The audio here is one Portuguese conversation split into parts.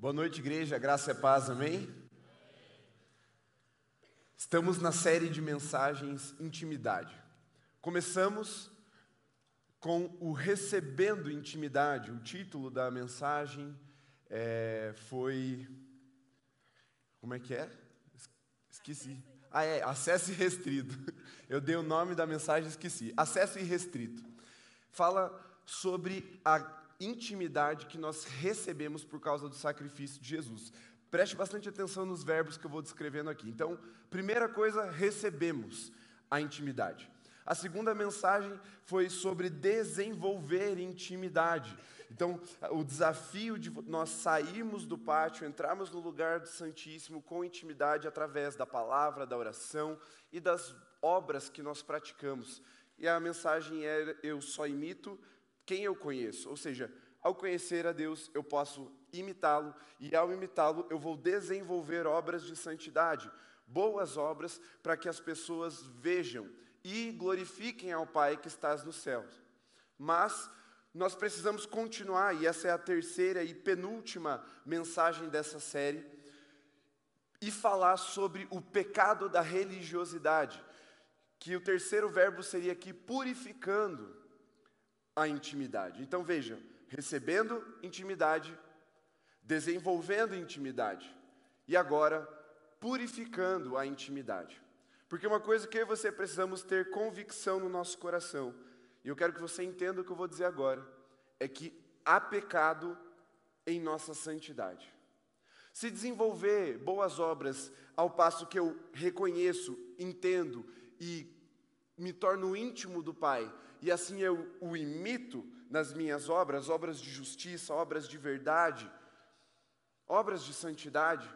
Boa noite, igreja, graça e paz, amém? Estamos na série de mensagens Intimidade. Começamos com o Recebendo Intimidade. O título da mensagem é, foi. Como é que é? Esqueci. Ah, é, acesso irrestrito. Eu dei o nome da mensagem e esqueci. Acesso irrestrito. Fala sobre a intimidade que nós recebemos por causa do sacrifício de Jesus. Preste bastante atenção nos verbos que eu vou descrevendo aqui. Então, primeira coisa, recebemos a intimidade. A segunda mensagem foi sobre desenvolver intimidade. Então, o desafio de nós sairmos do pátio, entrarmos no lugar do Santíssimo com intimidade através da palavra, da oração e das obras que nós praticamos. E a mensagem é: eu só imito quem eu conheço. Ou seja, ao conhecer a Deus, eu posso imitá-lo, e ao imitá-lo, eu vou desenvolver obras de santidade, boas obras, para que as pessoas vejam e glorifiquem ao Pai que estás nos céus. Mas nós precisamos continuar, e essa é a terceira e penúltima mensagem dessa série, e falar sobre o pecado da religiosidade, que o terceiro verbo seria aqui purificando a intimidade. Então veja, recebendo intimidade, desenvolvendo intimidade e agora purificando a intimidade. Porque uma coisa que eu e você precisamos ter convicção no nosso coração, e eu quero que você entenda o que eu vou dizer agora, é que há pecado em nossa santidade. Se desenvolver boas obras ao passo que eu reconheço, entendo e me torno íntimo do Pai, e assim eu o imito nas minhas obras, obras de justiça, obras de verdade, obras de santidade.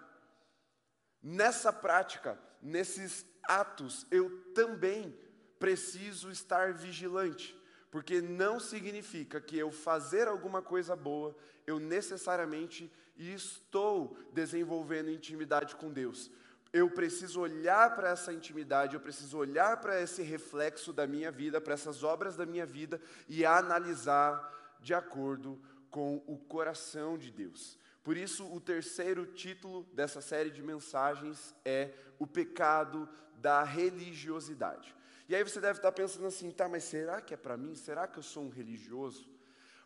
Nessa prática, nesses atos, eu também preciso estar vigilante, porque não significa que eu fazer alguma coisa boa, eu necessariamente estou desenvolvendo intimidade com Deus eu preciso olhar para essa intimidade, eu preciso olhar para esse reflexo da minha vida, para essas obras da minha vida e analisar de acordo com o coração de Deus. Por isso, o terceiro título dessa série de mensagens é O Pecado da Religiosidade. E aí você deve estar pensando assim, tá, mas será que é para mim? Será que eu sou um religioso?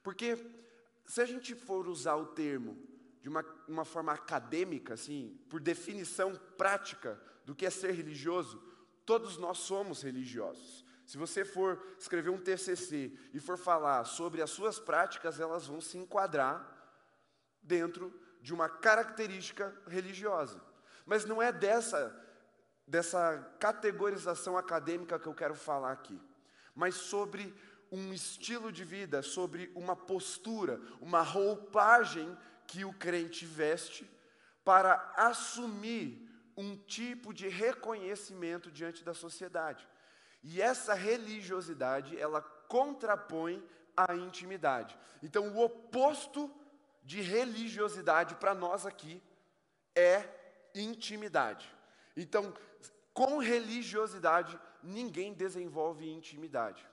Porque se a gente for usar o termo de uma, uma forma acadêmica, assim, por definição prática do que é ser religioso, todos nós somos religiosos. Se você for escrever um TCC e for falar sobre as suas práticas, elas vão se enquadrar dentro de uma característica religiosa. Mas não é dessa, dessa categorização acadêmica que eu quero falar aqui, mas sobre um estilo de vida, sobre uma postura, uma roupagem que o crente veste para assumir um tipo de reconhecimento diante da sociedade. E essa religiosidade, ela contrapõe a intimidade. Então, o oposto de religiosidade para nós aqui é intimidade. Então, com religiosidade, ninguém desenvolve intimidade.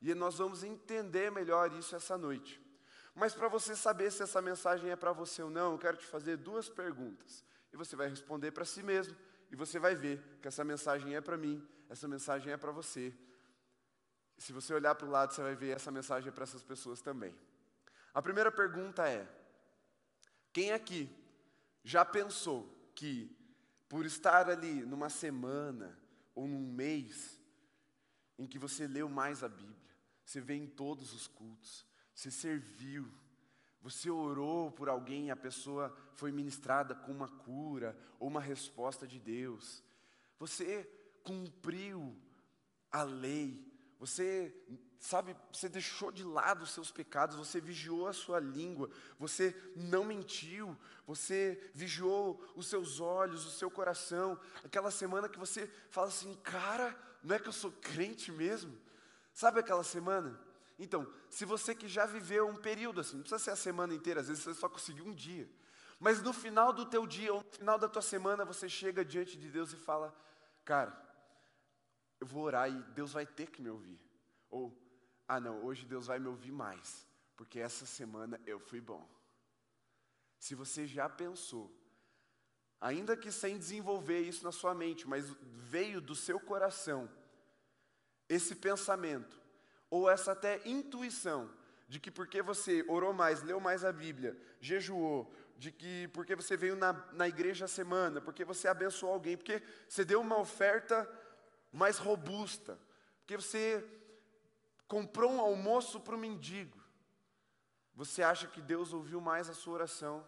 E nós vamos entender melhor isso essa noite. Mas para você saber se essa mensagem é para você ou não, eu quero te fazer duas perguntas. E você vai responder para si mesmo, e você vai ver que essa mensagem é para mim, essa mensagem é para você. Se você olhar para o lado, você vai ver essa mensagem é para essas pessoas também. A primeira pergunta é: quem aqui já pensou que, por estar ali numa semana ou num mês, em que você leu mais a Bíblia, você vê em todos os cultos, você serviu, você orou por alguém e a pessoa foi ministrada com uma cura ou uma resposta de Deus. Você cumpriu a lei. Você, sabe, você deixou de lado os seus pecados, você vigiou a sua língua, você não mentiu, você vigiou os seus olhos, o seu coração. Aquela semana que você fala assim, cara, não é que eu sou crente mesmo? Sabe aquela semana? Então, se você que já viveu um período assim, não precisa ser a semana inteira, às vezes você só conseguiu um dia. Mas no final do teu dia, ou no final da tua semana, você chega diante de Deus e fala: Cara, eu vou orar e Deus vai ter que me ouvir. Ou, ah não, hoje Deus vai me ouvir mais, porque essa semana eu fui bom. se você já pensou, ainda que sem desenvolver isso na sua mente, mas veio do seu coração, esse pensamento, ou essa até intuição, de que porque você orou mais, leu mais a Bíblia, jejuou, de que porque você veio na, na igreja a semana, porque você abençoou alguém, porque você deu uma oferta mais robusta, porque você comprou um almoço para o mendigo, você acha que Deus ouviu mais a sua oração,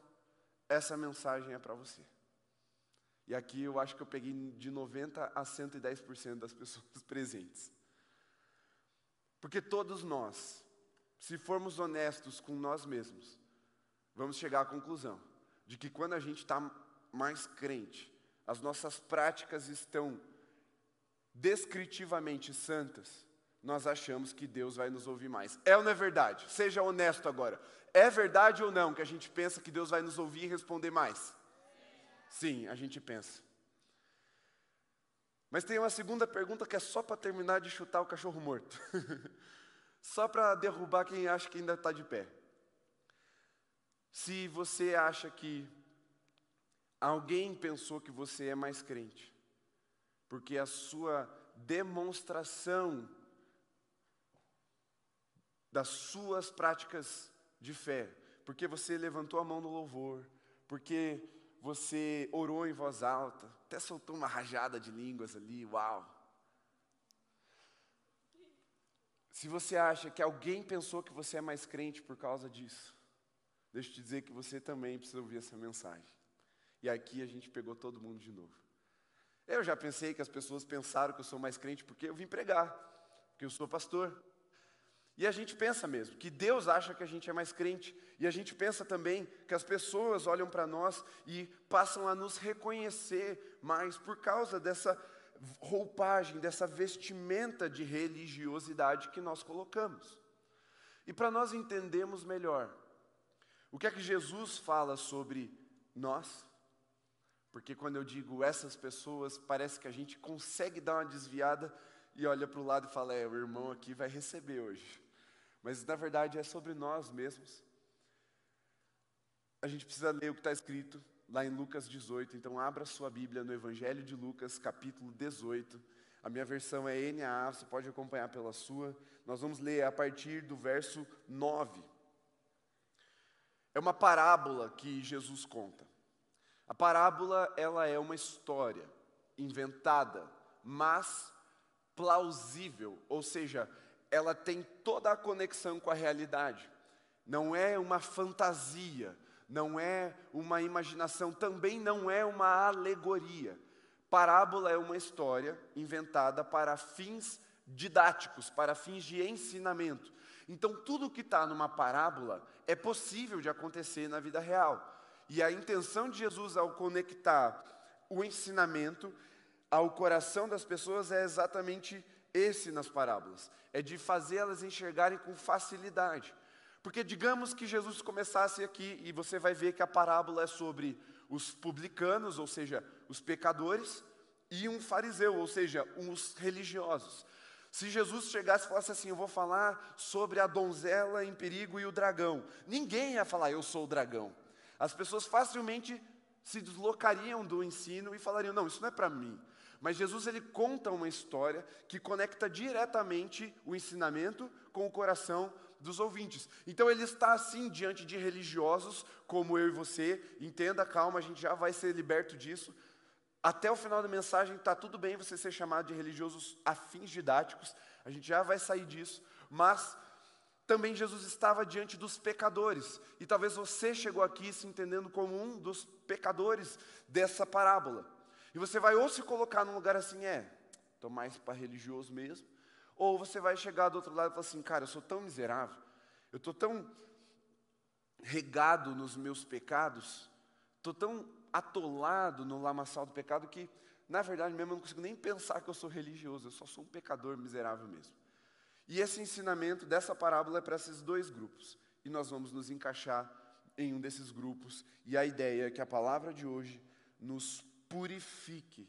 essa mensagem é para você. E aqui eu acho que eu peguei de 90 a 110% das pessoas presentes. Porque todos nós, se formos honestos com nós mesmos, vamos chegar à conclusão de que quando a gente está mais crente, as nossas práticas estão descritivamente santas, nós achamos que Deus vai nos ouvir mais. É ou não é verdade? Seja honesto agora. É verdade ou não que a gente pensa que Deus vai nos ouvir e responder mais? Sim, a gente pensa. Mas tem uma segunda pergunta que é só para terminar de chutar o cachorro morto. só para derrubar quem acha que ainda está de pé. Se você acha que alguém pensou que você é mais crente, porque a sua demonstração das suas práticas de fé, porque você levantou a mão no louvor, porque você orou em voz alta, até soltou uma rajada de línguas ali, uau. Se você acha que alguém pensou que você é mais crente por causa disso, deixa eu te dizer que você também precisa ouvir essa mensagem. E aqui a gente pegou todo mundo de novo. Eu já pensei que as pessoas pensaram que eu sou mais crente porque eu vim pregar, porque eu sou pastor. E a gente pensa mesmo que Deus acha que a gente é mais crente, e a gente pensa também que as pessoas olham para nós e passam a nos reconhecer mais por causa dessa roupagem, dessa vestimenta de religiosidade que nós colocamos. E para nós entendermos melhor, o que é que Jesus fala sobre nós? Porque quando eu digo essas pessoas, parece que a gente consegue dar uma desviada e olha para o lado e fala: é, o irmão aqui vai receber hoje mas na verdade é sobre nós mesmos. A gente precisa ler o que está escrito lá em Lucas 18, então abra sua Bíblia no Evangelho de Lucas, capítulo 18. A minha versão é NAA, você pode acompanhar pela sua. Nós vamos ler a partir do verso 9. É uma parábola que Jesus conta. A parábola, ela é uma história inventada, mas plausível, ou seja, ela tem toda a conexão com a realidade. Não é uma fantasia, não é uma imaginação, também não é uma alegoria. Parábola é uma história inventada para fins didáticos, para fins de ensinamento. Então, tudo que está numa parábola é possível de acontecer na vida real. E a intenção de Jesus ao conectar o ensinamento ao coração das pessoas é exatamente esse nas parábolas, é de fazê-las enxergarem com facilidade. Porque digamos que Jesus começasse aqui e você vai ver que a parábola é sobre os publicanos, ou seja, os pecadores, e um fariseu, ou seja, os religiosos. Se Jesus chegasse e falasse assim: Eu vou falar sobre a donzela em perigo e o dragão, ninguém ia falar: Eu sou o dragão. As pessoas facilmente se deslocariam do ensino e falariam: Não, isso não é para mim. Mas Jesus ele conta uma história que conecta diretamente o ensinamento com o coração dos ouvintes. Então ele está assim diante de religiosos como eu e você. Entenda, calma, a gente já vai ser liberto disso. Até o final da mensagem está tudo bem você ser chamado de religiosos afins didáticos. A gente já vai sair disso. Mas também Jesus estava diante dos pecadores. E talvez você chegou aqui se entendendo como um dos pecadores dessa parábola. E você vai ou se colocar num lugar assim, é, estou mais para religioso mesmo, ou você vai chegar do outro lado e falar assim, cara, eu sou tão miserável, eu estou tão regado nos meus pecados, estou tão atolado no lamaçal do pecado que, na verdade mesmo, eu não consigo nem pensar que eu sou religioso, eu só sou um pecador miserável mesmo. E esse ensinamento dessa parábola é para esses dois grupos. E nós vamos nos encaixar em um desses grupos. E a ideia é que a palavra de hoje nos purifique.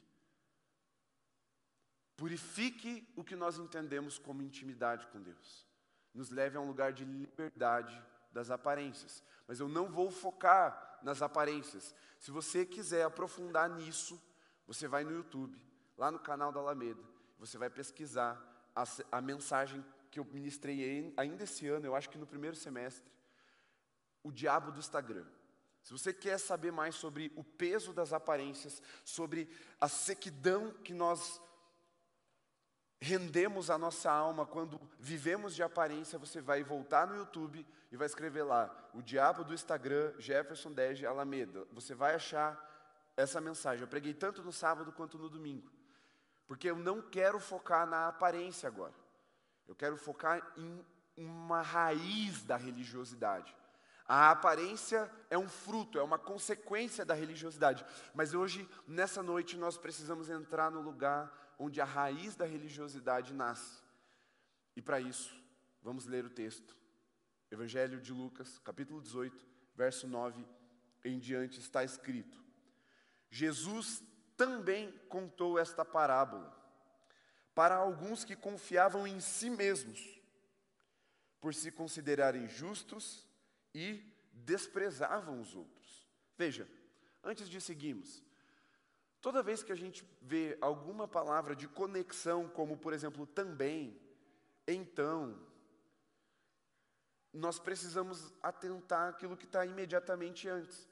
Purifique o que nós entendemos como intimidade com Deus. Nos leve a um lugar de liberdade das aparências. Mas eu não vou focar nas aparências. Se você quiser aprofundar nisso, você vai no YouTube, lá no canal da Alameda, você vai pesquisar a, a mensagem que eu ministrei ainda esse ano, eu acho que no primeiro semestre, o diabo do Instagram. Se você quer saber mais sobre o peso das aparências, sobre a sequidão que nós rendemos a nossa alma quando vivemos de aparência, você vai voltar no YouTube e vai escrever lá, o diabo do Instagram, Jefferson Dege Alameda. Você vai achar essa mensagem. Eu preguei tanto no sábado quanto no domingo. Porque eu não quero focar na aparência agora. Eu quero focar em uma raiz da religiosidade. A aparência é um fruto, é uma consequência da religiosidade. Mas hoje, nessa noite, nós precisamos entrar no lugar onde a raiz da religiosidade nasce. E para isso, vamos ler o texto. Evangelho de Lucas, capítulo 18, verso 9 em diante está escrito: Jesus também contou esta parábola para alguns que confiavam em si mesmos, por se considerarem justos e desprezavam os outros. Veja, antes de seguirmos, Toda vez que a gente vê alguma palavra de conexão, como por exemplo também, então, nós precisamos atentar aquilo que está imediatamente antes.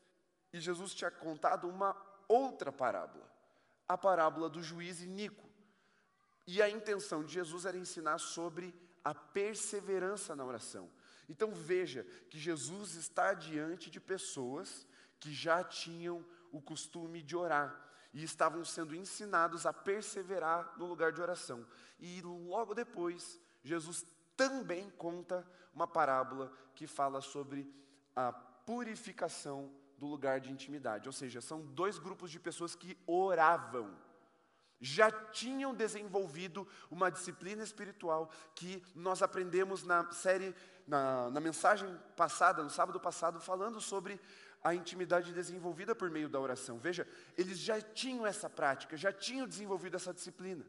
E Jesus tinha contado uma outra parábola, a parábola do juiz Inico. E a intenção de Jesus era ensinar sobre a perseverança na oração. Então veja que Jesus está diante de pessoas que já tinham o costume de orar e estavam sendo ensinados a perseverar no lugar de oração. E logo depois, Jesus também conta uma parábola que fala sobre a purificação do lugar de intimidade. Ou seja, são dois grupos de pessoas que oravam. Já tinham desenvolvido uma disciplina espiritual que nós aprendemos na série, na, na mensagem passada, no sábado passado, falando sobre a intimidade desenvolvida por meio da oração. Veja, eles já tinham essa prática, já tinham desenvolvido essa disciplina.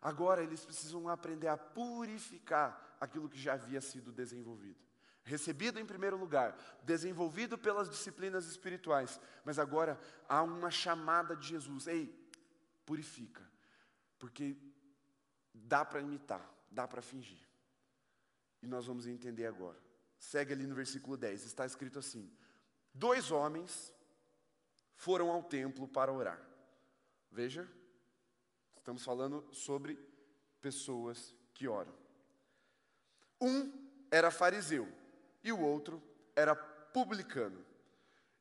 Agora eles precisam aprender a purificar aquilo que já havia sido desenvolvido. Recebido em primeiro lugar, desenvolvido pelas disciplinas espirituais, mas agora há uma chamada de Jesus: ei, purifica, porque dá para imitar, dá para fingir. E nós vamos entender agora. Segue ali no versículo 10, está escrito assim: Dois homens foram ao templo para orar. Veja, estamos falando sobre pessoas que oram. Um era fariseu e o outro era publicano.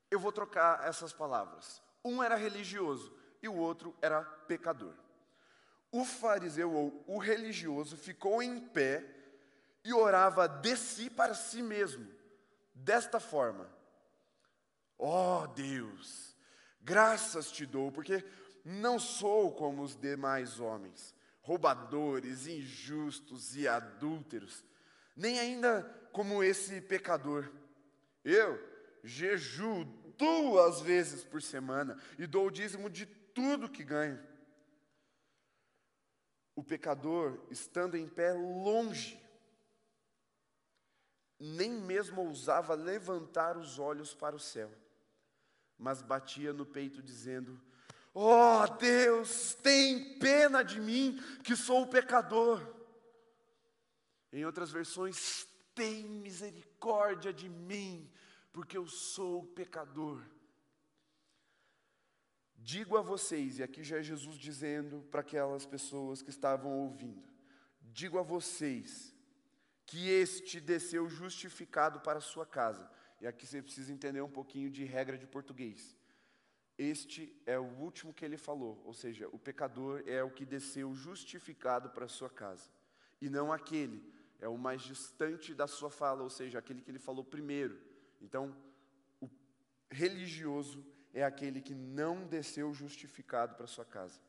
Eu vou trocar essas palavras. Um era religioso e o outro era pecador. O fariseu ou o religioso ficou em pé e orava de si para si mesmo, desta forma: Ó oh, Deus, graças te dou, porque não sou como os demais homens, roubadores, injustos e adúlteros, nem ainda como esse pecador. Eu jejuo duas vezes por semana e dou o dízimo de tudo que ganho. O pecador, estando em pé longe, nem mesmo ousava levantar os olhos para o céu mas batia no peito dizendo: Oh Deus, tem pena de mim, que sou o pecador. Em outras versões, tem misericórdia de mim, porque eu sou o pecador. Digo a vocês, e aqui já é Jesus dizendo para aquelas pessoas que estavam ouvindo: digo a vocês que este desceu justificado para a sua casa e aqui você precisa entender um pouquinho de regra de português. Este é o último que ele falou, ou seja, o pecador é o que desceu justificado para a sua casa, e não aquele, é o mais distante da sua fala, ou seja, aquele que ele falou primeiro. Então, o religioso é aquele que não desceu justificado para sua casa.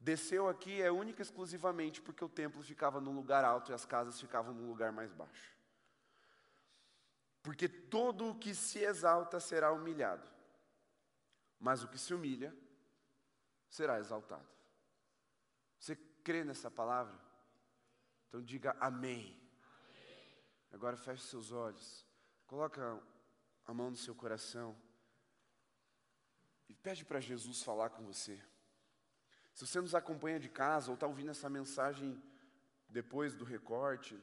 Desceu aqui é única e exclusivamente porque o templo ficava num lugar alto e as casas ficavam num lugar mais baixo. Porque todo o que se exalta será humilhado, mas o que se humilha será exaltado. Você crê nessa palavra? Então diga amém. amém. Agora feche seus olhos, coloca a mão no seu coração e pede para Jesus falar com você. Se você nos acompanha de casa ou está ouvindo essa mensagem depois do recorte,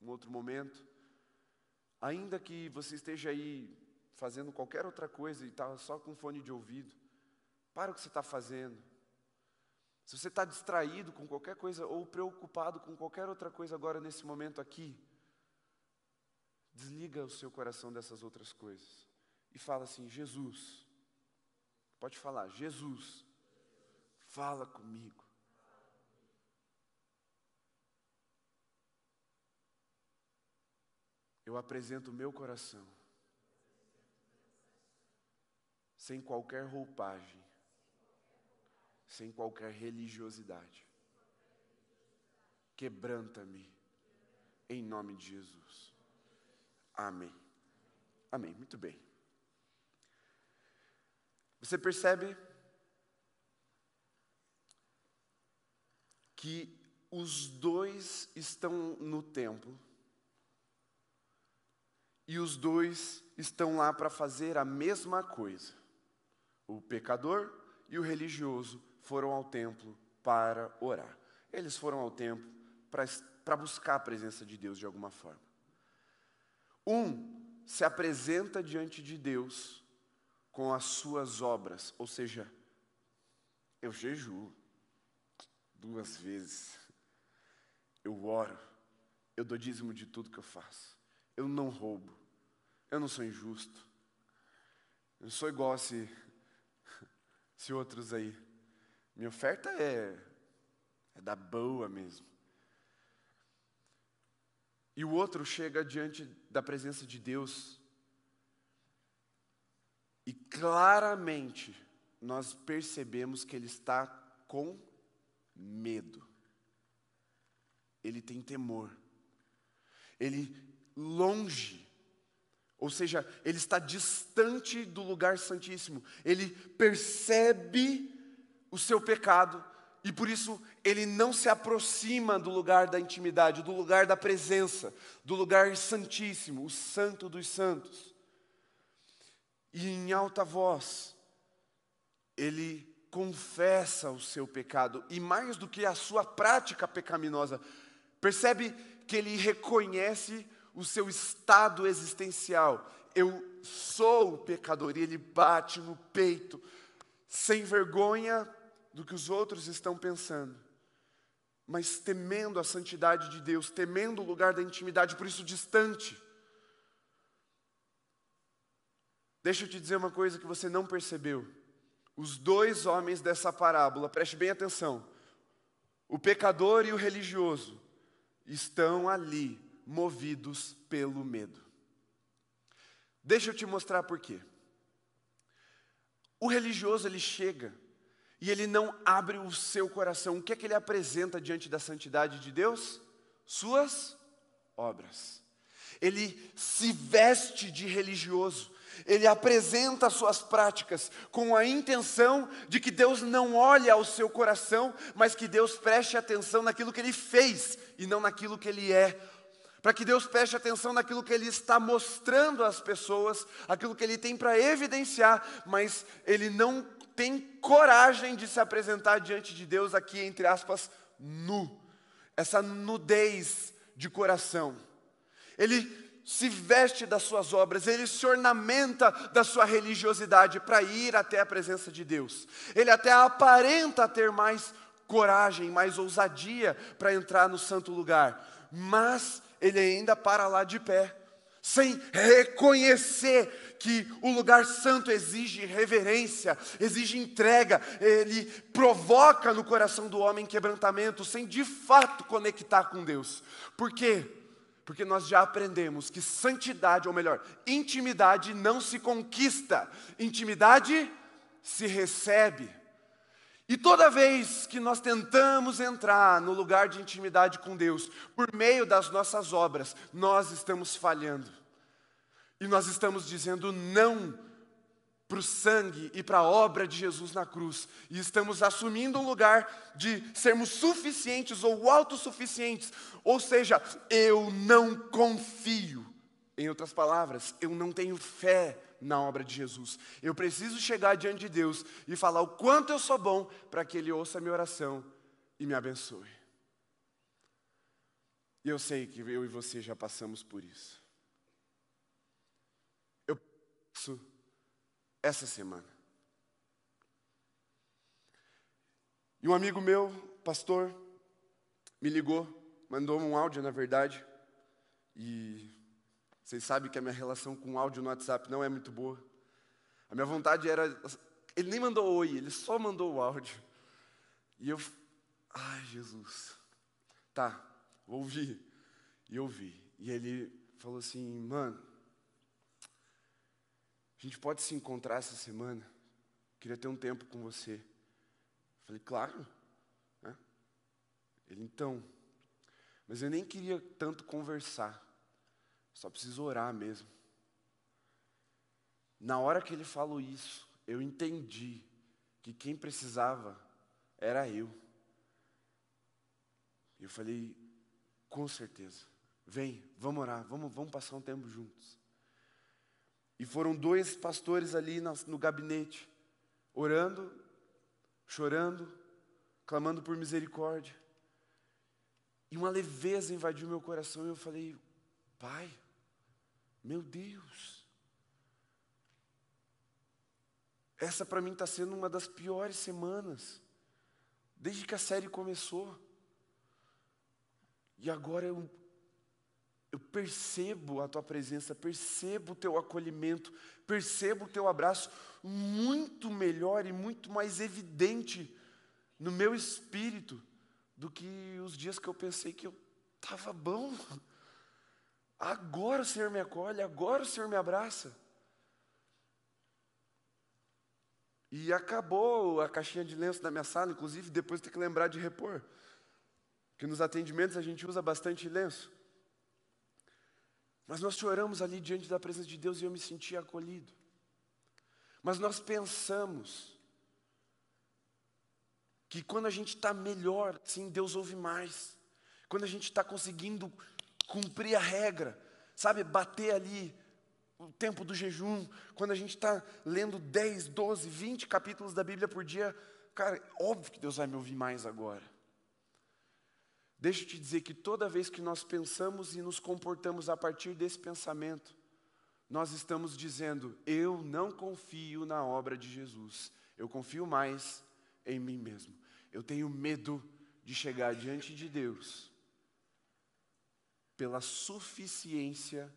um outro momento, ainda que você esteja aí fazendo qualquer outra coisa e está só com fone de ouvido, para o que você está fazendo. Se você está distraído com qualquer coisa ou preocupado com qualquer outra coisa agora nesse momento aqui, desliga o seu coração dessas outras coisas e fala assim: Jesus, pode falar, Jesus, fala comigo. Eu apresento o meu coração, sem qualquer roupagem, sem qualquer religiosidade. Quebranta-me, em nome de Jesus. Amém. Amém. Muito bem. Você percebe que os dois estão no templo e os dois estão lá para fazer a mesma coisa. O pecador e o religioso foram ao templo para orar. Eles foram ao templo para buscar a presença de Deus de alguma forma. Um se apresenta diante de Deus com as suas obras, ou seja, eu jejuo, duas vezes. Eu oro, eu dou dízimo de tudo que eu faço. Eu não roubo, eu não sou injusto. Eu não sou igual a se, outros aí. Minha oferta é, é da boa mesmo. E o outro chega diante da presença de Deus e claramente nós percebemos que ele está com medo. Ele tem temor. Ele longe, ou seja, ele está distante do lugar santíssimo. Ele percebe o seu pecado e por isso ele não se aproxima do lugar da intimidade, do lugar da presença, do lugar santíssimo, o santo dos santos. E em alta voz, ele confessa o seu pecado e mais do que a sua prática pecaminosa, percebe que ele reconhece o seu estado existencial. Eu sou o pecador e ele bate no peito, sem vergonha do que os outros estão pensando, mas temendo a santidade de Deus, temendo o lugar da intimidade, por isso distante. Deixa eu te dizer uma coisa que você não percebeu. Os dois homens dessa parábola, preste bem atenção, o pecador e o religioso, estão ali, movidos pelo medo. Deixa eu te mostrar por quê. O religioso ele chega e ele não abre o seu coração. O que é que ele apresenta diante da santidade de Deus? Suas obras. Ele se veste de religioso, ele apresenta suas práticas com a intenção de que Deus não olhe ao seu coração, mas que Deus preste atenção naquilo que ele fez e não naquilo que ele é. Para que Deus preste atenção naquilo que ele está mostrando às pessoas, aquilo que ele tem para evidenciar, mas ele não tem coragem de se apresentar diante de Deus aqui, entre aspas, nu. Essa nudez de coração. Ele se veste das suas obras, ele se ornamenta da sua religiosidade para ir até a presença de Deus. Ele até aparenta ter mais coragem, mais ousadia para entrar no santo lugar, mas ele ainda para lá de pé, sem reconhecer que o lugar santo exige reverência, exige entrega, ele provoca no coração do homem quebrantamento, sem de fato conectar com Deus. Por quê? Porque nós já aprendemos que santidade, ou melhor, intimidade não se conquista, intimidade se recebe. E toda vez que nós tentamos entrar no lugar de intimidade com Deus, por meio das nossas obras, nós estamos falhando. E nós estamos dizendo não para o sangue e para a obra de Jesus na cruz. E estamos assumindo um lugar de sermos suficientes ou autossuficientes. Ou seja, eu não confio. Em outras palavras, eu não tenho fé na obra de Jesus. Eu preciso chegar diante de Deus e falar o quanto eu sou bom para que Ele ouça a minha oração e me abençoe. E eu sei que eu e você já passamos por isso. Eu passo essa semana. E um amigo meu, pastor, me ligou, mandou um áudio, na verdade, e vocês sabem que a minha relação com áudio no WhatsApp não é muito boa. A minha vontade era. Ele nem mandou oi, ele só mandou o áudio. E eu. Ai, Jesus. Tá, vou ouvir. E eu. E ele falou assim: mano, a gente pode se encontrar essa semana? Queria ter um tempo com você. Falei, claro. Né? Ele, então. Mas eu nem queria tanto conversar. Só preciso orar mesmo. Na hora que ele falou isso, eu entendi que quem precisava era eu. Eu falei, com certeza, vem, vamos orar, vamos, vamos passar um tempo juntos. E foram dois pastores ali no, gabinete, orando, chorando, clamando por misericórdia. E uma leveza invadiu meu coração e eu falei, Pai, meu Deus, essa para mim está sendo uma das piores semanas, desde que a série começou. E agora eu, eu percebo a tua presença, percebo o teu acolhimento, percebo o teu abraço muito melhor e muito mais evidente no meu espírito do que os dias que eu pensei que eu estava bom. Agora o Senhor me acolhe, agora o Senhor me abraça. E acabou a caixinha de lenço da minha sala, inclusive depois tem que lembrar de repor. Que nos atendimentos a gente usa bastante lenço. Mas nós choramos ali diante da presença de Deus e eu me senti acolhido. Mas nós pensamos que quando a gente está melhor, sim, Deus ouve mais. Quando a gente está conseguindo cumprir a regra, sabe, bater ali o tempo do jejum, quando a gente está lendo 10, 12, 20 capítulos da Bíblia por dia, cara, óbvio que Deus vai me ouvir mais agora. Deixa eu te dizer que toda vez que nós pensamos e nos comportamos a partir desse pensamento, nós estamos dizendo: eu não confio na obra de Jesus, eu confio mais em mim mesmo. Eu tenho medo de chegar diante de Deus pela suficiência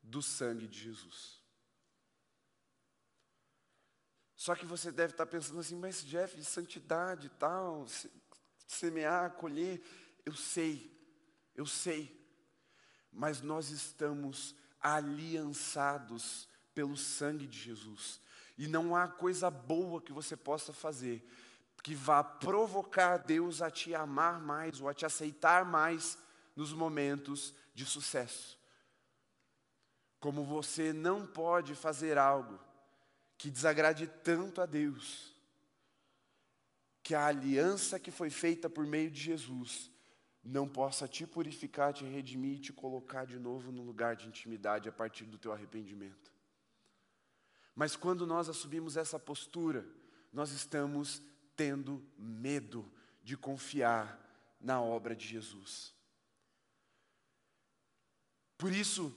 do sangue de Jesus. Só que você deve estar pensando assim, mas Jeff, santidade e tal, semear, colher, eu sei, eu sei, mas nós estamos aliançados pelo sangue de Jesus, e não há coisa boa que você possa fazer que vá provocar Deus a te amar mais ou a te aceitar mais nos momentos de sucesso. Como você não pode fazer algo que desagrade tanto a Deus, que a aliança que foi feita por meio de Jesus não possa te purificar, te redimir e te colocar de novo no lugar de intimidade a partir do teu arrependimento. Mas quando nós assumimos essa postura, nós estamos tendo medo de confiar na obra de Jesus. Por isso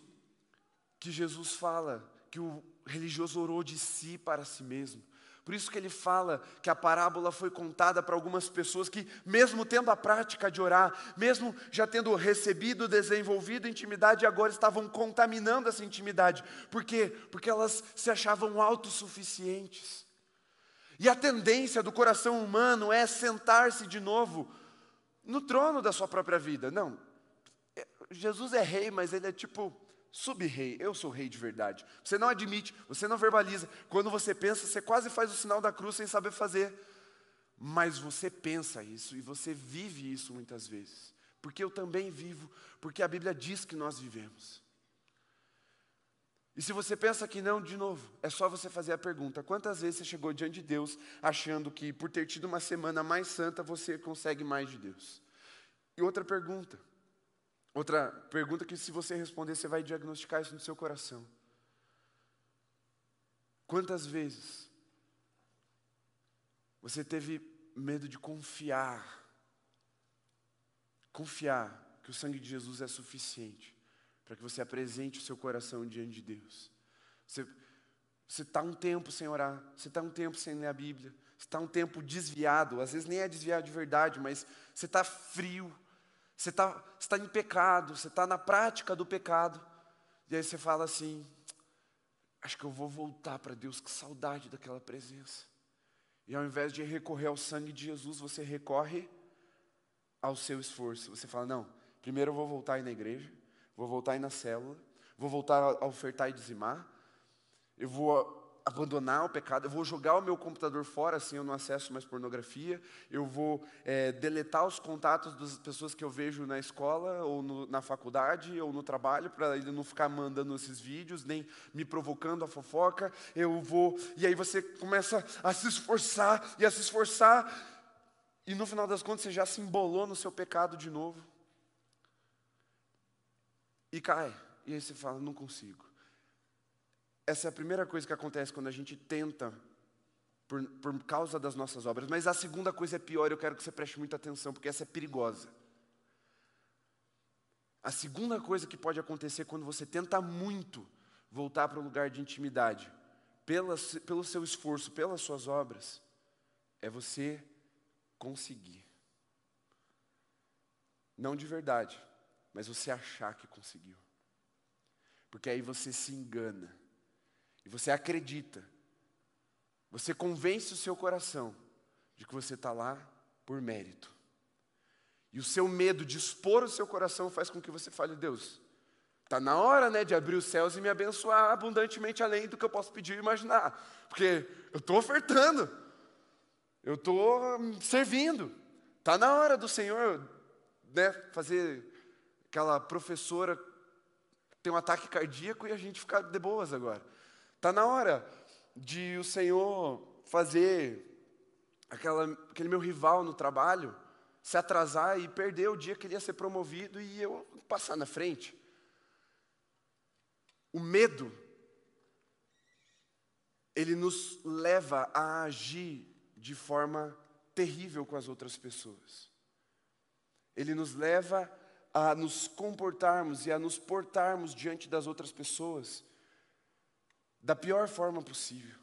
que Jesus fala que o religioso orou de si para si mesmo. Por isso que ele fala que a parábola foi contada para algumas pessoas que, mesmo tendo a prática de orar, mesmo já tendo recebido, desenvolvido intimidade, agora estavam contaminando essa intimidade. Por quê? Porque elas se achavam autossuficientes. E a tendência do coração humano é sentar-se de novo no trono da sua própria vida. Não, Jesus é rei, mas ele é tipo sub-rei. Eu sou rei de verdade. Você não admite, você não verbaliza. Quando você pensa, você quase faz o sinal da cruz sem saber fazer. Mas você pensa isso e você vive isso muitas vezes. Porque eu também vivo, porque a Bíblia diz que nós vivemos. E se você pensa que não, de novo, é só você fazer a pergunta: quantas vezes você chegou diante de Deus achando que por ter tido uma semana mais santa você consegue mais de Deus? E outra pergunta: Outra pergunta que, se você responder, você vai diagnosticar isso no seu coração. Quantas vezes você teve medo de confiar, confiar que o sangue de Jesus é suficiente para que você apresente o seu coração diante de Deus. Você está um tempo sem orar, você está um tempo sem ler a Bíblia, você está um tempo desviado, às vezes nem é desviado de verdade, mas você está frio, você está tá em pecado, você está na prática do pecado, e aí você fala assim: acho que eu vou voltar para Deus, que saudade daquela presença. E ao invés de recorrer ao sangue de Jesus, você recorre ao seu esforço. Você fala: não, primeiro eu vou voltar aí na igreja, vou voltar aí na célula, vou voltar a ofertar e dizimar, eu vou abandonar o pecado, eu vou jogar o meu computador fora, assim eu não acesso mais pornografia, eu vou é, deletar os contatos das pessoas que eu vejo na escola, ou no, na faculdade, ou no trabalho, para ele não ficar mandando esses vídeos, nem me provocando a fofoca, eu vou. E aí você começa a se esforçar e a se esforçar, e no final das contas você já se embolou no seu pecado de novo. E cai. E aí você fala, não consigo. Essa é a primeira coisa que acontece quando a gente tenta, por, por causa das nossas obras. Mas a segunda coisa é pior, eu quero que você preste muita atenção, porque essa é perigosa. A segunda coisa que pode acontecer quando você tenta muito voltar para o lugar de intimidade, pela, pelo seu esforço, pelas suas obras, é você conseguir. Não de verdade, mas você achar que conseguiu. Porque aí você se engana. E você acredita, você convence o seu coração de que você está lá por mérito. E o seu medo de expor o seu coração faz com que você fale, Deus, está na hora né, de abrir os céus e me abençoar abundantemente além do que eu posso pedir e imaginar. Porque eu estou ofertando, eu estou servindo. Está na hora do Senhor né, fazer aquela professora ter um ataque cardíaco e a gente ficar de boas agora. Está na hora de o Senhor fazer aquela, aquele meu rival no trabalho se atrasar e perder o dia que ele ia ser promovido e eu passar na frente. O medo, ele nos leva a agir de forma terrível com as outras pessoas. Ele nos leva a nos comportarmos e a nos portarmos diante das outras pessoas da pior forma possível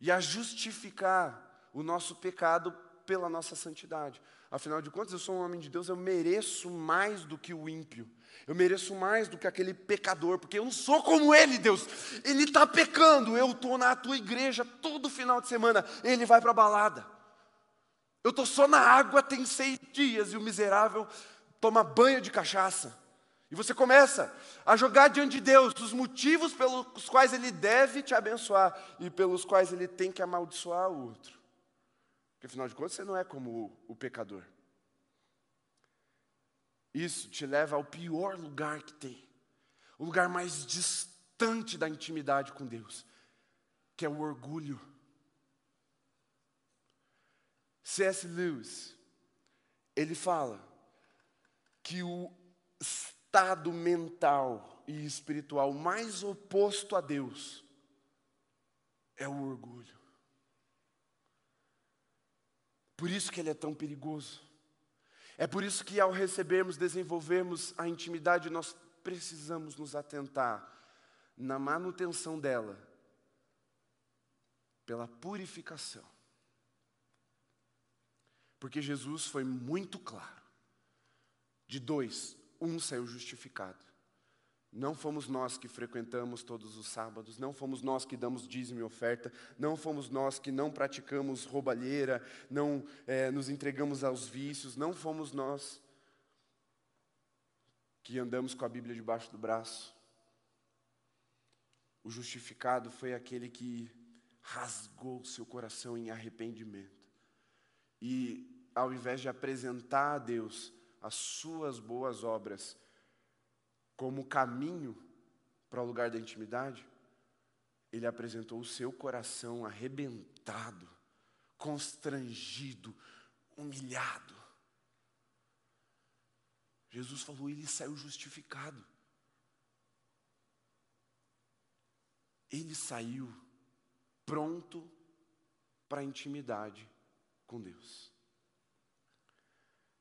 e a justificar o nosso pecado pela nossa santidade. Afinal de contas, eu sou um homem de Deus, eu mereço mais do que o ímpio. Eu mereço mais do que aquele pecador, porque eu não sou como ele, Deus. Ele está pecando. Eu estou na tua igreja todo final de semana. Ele vai para a balada. Eu estou só na água tem seis dias e o miserável toma banho de cachaça. E você começa a jogar diante de Deus os motivos pelos quais Ele deve te abençoar e pelos quais Ele tem que amaldiçoar o outro. Porque afinal de contas você não é como o, o pecador. Isso te leva ao pior lugar que tem, o lugar mais distante da intimidade com Deus, que é o orgulho. C.S. Lewis, ele fala que o estado mental e espiritual mais oposto a Deus é o orgulho. Por isso que ele é tão perigoso. É por isso que ao recebermos, desenvolvermos a intimidade, nós precisamos nos atentar na manutenção dela, pela purificação. Porque Jesus foi muito claro. De dois, um saiu justificado. Não fomos nós que frequentamos todos os sábados, não fomos nós que damos dízimo e oferta, não fomos nós que não praticamos roubalheira, não é, nos entregamos aos vícios, não fomos nós que andamos com a Bíblia debaixo do braço. O justificado foi aquele que rasgou seu coração em arrependimento. E, ao invés de apresentar a Deus as suas boas obras como caminho para o lugar da intimidade, ele apresentou o seu coração arrebentado, constrangido, humilhado. Jesus falou, ele saiu justificado. Ele saiu pronto para a intimidade com Deus.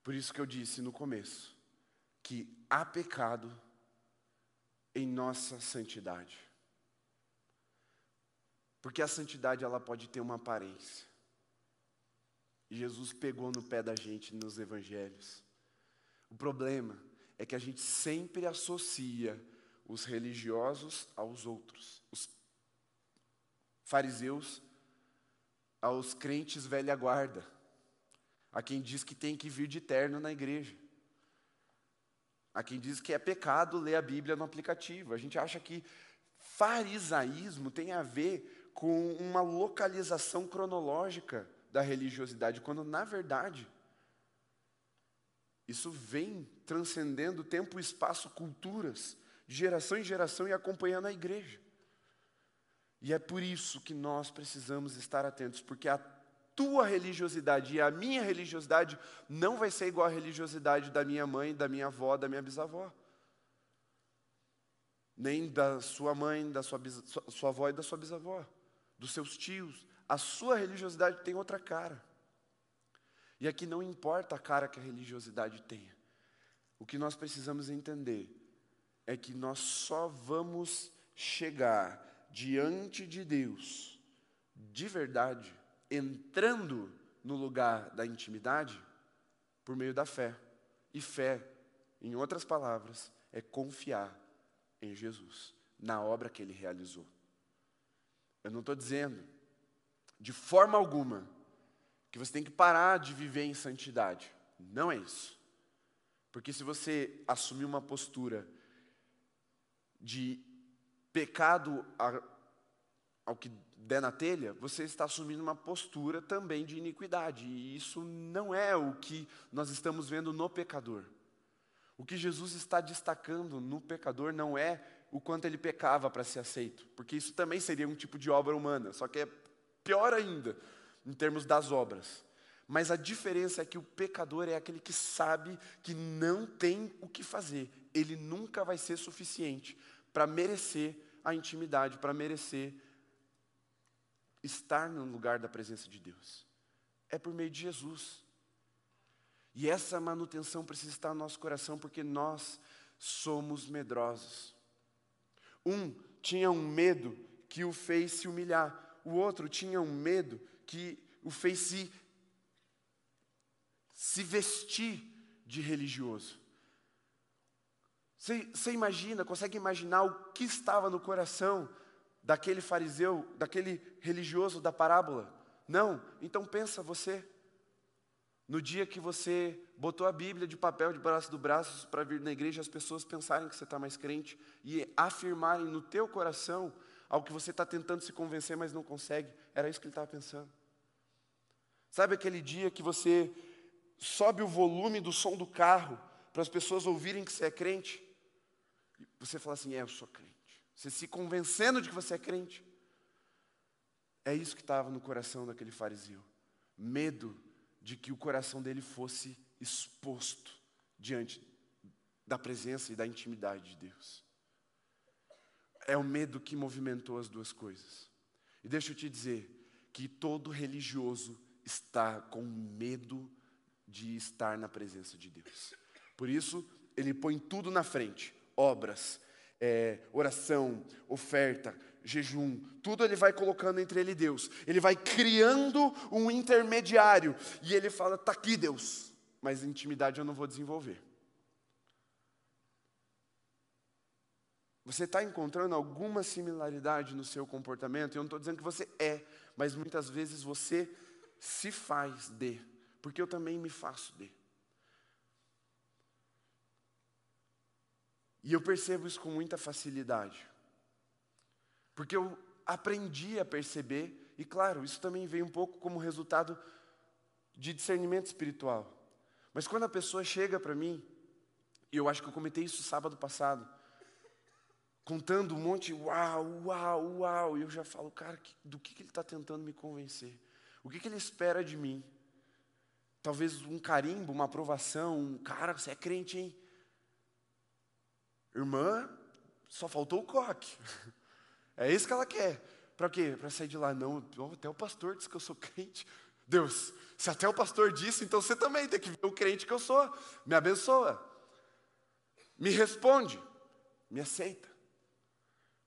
Por isso que eu disse no começo que há pecado em nossa santidade. Porque a santidade ela pode ter uma aparência. E Jesus pegou no pé da gente nos evangelhos. O problema é que a gente sempre associa os religiosos aos outros, os fariseus aos crentes velha guarda, a quem diz que tem que vir de terno na igreja, a quem diz que é pecado ler a Bíblia no aplicativo. A gente acha que farisaísmo tem a ver com uma localização cronológica da religiosidade, quando na verdade isso vem transcendendo tempo, espaço, culturas, de geração em geração e acompanhando a igreja. E é por isso que nós precisamos estar atentos, porque a tua religiosidade e a minha religiosidade não vai ser igual à religiosidade da minha mãe, da minha avó, da minha bisavó. Nem da sua mãe, da sua, bis, sua avó e da sua bisavó, dos seus tios. A sua religiosidade tem outra cara. E aqui não importa a cara que a religiosidade tenha. O que nós precisamos entender é que nós só vamos chegar diante de Deus, de verdade, entrando no lugar da intimidade, por meio da fé. E fé, em outras palavras, é confiar em Jesus, na obra que ele realizou. Eu não estou dizendo, de forma alguma, que você tem que parar de viver em santidade. Não é isso. Porque se você assumir uma postura de pecado ao que der na telha, você está assumindo uma postura também de iniquidade. E isso não é o que nós estamos vendo no pecador. O que Jesus está destacando no pecador não é o quanto ele pecava para ser aceito, porque isso também seria um tipo de obra humana, só que é pior ainda em termos das obras. Mas a diferença é que o pecador é aquele que sabe que não tem o que fazer. Ele nunca vai ser suficiente para merecer a intimidade, para merecer estar no lugar da presença de Deus. É por meio de Jesus. E essa manutenção precisa estar no nosso coração, porque nós somos medrosos. Um tinha um medo que o fez se humilhar, o outro tinha um medo que o fez se, se vestir de religioso. Você, você imagina, consegue imaginar o que estava no coração daquele fariseu, daquele religioso da parábola? Não? Então pensa você. No dia que você botou a Bíblia de papel debaixo do braço para vir na igreja, as pessoas pensarem que você está mais crente e afirmarem no teu coração algo que você está tentando se convencer, mas não consegue. Era isso que ele estava pensando. Sabe aquele dia que você sobe o volume do som do carro para as pessoas ouvirem que você é crente? E você fala assim: É, eu sou crente. Você se convencendo de que você é crente. É isso que estava no coração daquele fariseu. Medo de que o coração dele fosse exposto diante da presença e da intimidade de Deus. É o medo que movimentou as duas coisas. E deixa eu te dizer que todo religioso está com medo de estar na presença de Deus. Por isso, ele põe tudo na frente: obras, é, oração, oferta, jejum, tudo ele vai colocando entre ele e Deus. Ele vai criando um intermediário. E ele fala: está aqui, Deus, mas intimidade eu não vou desenvolver. Você está encontrando alguma similaridade no seu comportamento? Eu não estou dizendo que você é, mas muitas vezes você se faz de, porque eu também me faço de. E eu percebo isso com muita facilidade. Porque eu aprendi a perceber, e claro, isso também veio um pouco como resultado de discernimento espiritual. Mas quando a pessoa chega para mim, e eu acho que eu comentei isso sábado passado, contando um monte, uau, uau, uau, e eu já falo, cara, do que, que ele está tentando me convencer? O que, que ele espera de mim? Talvez um carimbo, uma aprovação, um cara, você é crente, hein? Irmã, só faltou o coque. É isso que ela quer. Para quê? Para sair de lá, não, até o pastor disse que eu sou crente. Deus, se até o pastor disse, então você também tem que ver o crente que eu sou. Me abençoa. Me responde. Me aceita.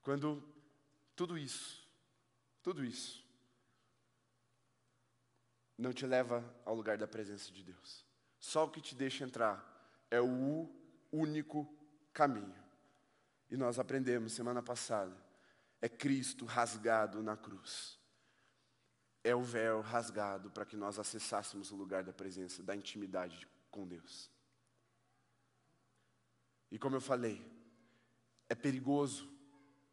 Quando tudo isso, tudo isso, não te leva ao lugar da presença de Deus. Só o que te deixa entrar é o único caminho. E nós aprendemos semana passada, é Cristo rasgado na cruz. É o véu rasgado para que nós acessássemos o lugar da presença, da intimidade com Deus. E como eu falei, é perigoso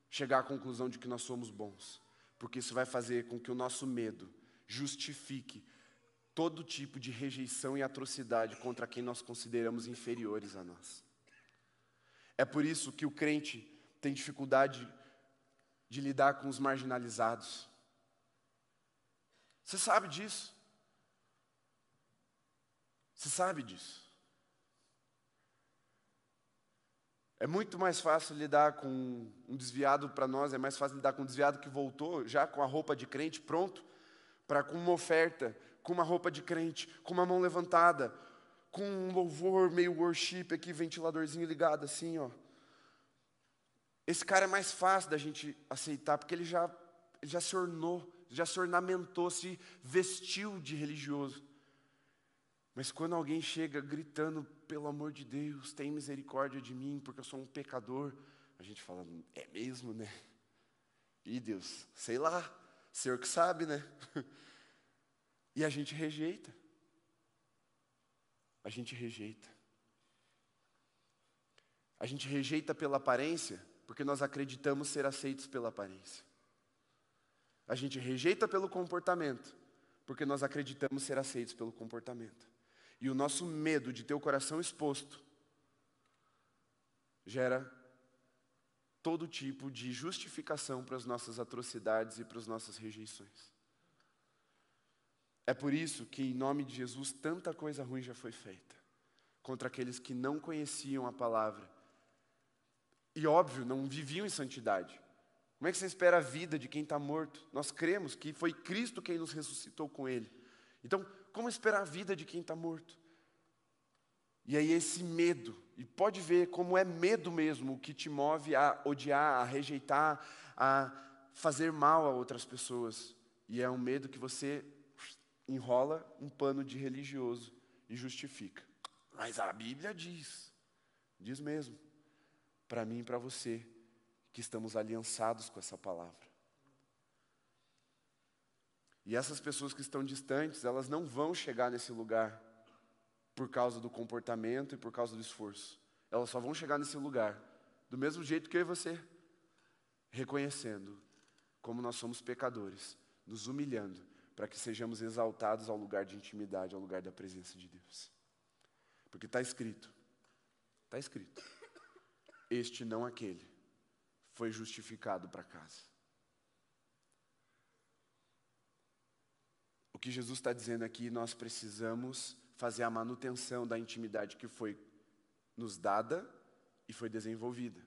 chegar à conclusão de que nós somos bons, porque isso vai fazer com que o nosso medo justifique todo tipo de rejeição e atrocidade contra quem nós consideramos inferiores a nós. É por isso que o crente tem dificuldade de lidar com os marginalizados. Você sabe disso. Você sabe disso. É muito mais fácil lidar com um desviado para nós, é mais fácil lidar com um desviado que voltou já com a roupa de crente pronto para com uma oferta com uma roupa de crente, com uma mão levantada, com um louvor meio worship aqui, ventiladorzinho ligado assim, ó. Esse cara é mais fácil da gente aceitar, porque ele já, ele já se ornou, já se ornamentou, se vestiu de religioso. Mas quando alguém chega gritando, pelo amor de Deus, tem misericórdia de mim, porque eu sou um pecador, a gente fala, é mesmo, né? E Deus, sei lá, Senhor que sabe, né? E a gente rejeita. A gente rejeita. A gente rejeita pela aparência, porque nós acreditamos ser aceitos pela aparência. A gente rejeita pelo comportamento, porque nós acreditamos ser aceitos pelo comportamento. E o nosso medo de ter o coração exposto gera todo tipo de justificação para as nossas atrocidades e para as nossas rejeições. É por isso que, em nome de Jesus, tanta coisa ruim já foi feita contra aqueles que não conheciam a palavra. E, óbvio, não viviam em santidade. Como é que você espera a vida de quem está morto? Nós cremos que foi Cristo quem nos ressuscitou com Ele. Então, como esperar a vida de quem está morto? E aí, esse medo, e pode ver como é medo mesmo o que te move a odiar, a rejeitar, a fazer mal a outras pessoas. E é um medo que você enrola um pano de religioso e justifica. Mas a Bíblia diz, diz mesmo, para mim e para você, que estamos aliançados com essa palavra. E essas pessoas que estão distantes, elas não vão chegar nesse lugar por causa do comportamento e por causa do esforço. Elas só vão chegar nesse lugar do mesmo jeito que eu e você, reconhecendo como nós somos pecadores, nos humilhando para que sejamos exaltados ao lugar de intimidade, ao lugar da presença de Deus. Porque está escrito, está escrito, este não aquele foi justificado para casa. O que Jesus está dizendo aqui, nós precisamos fazer a manutenção da intimidade que foi nos dada e foi desenvolvida.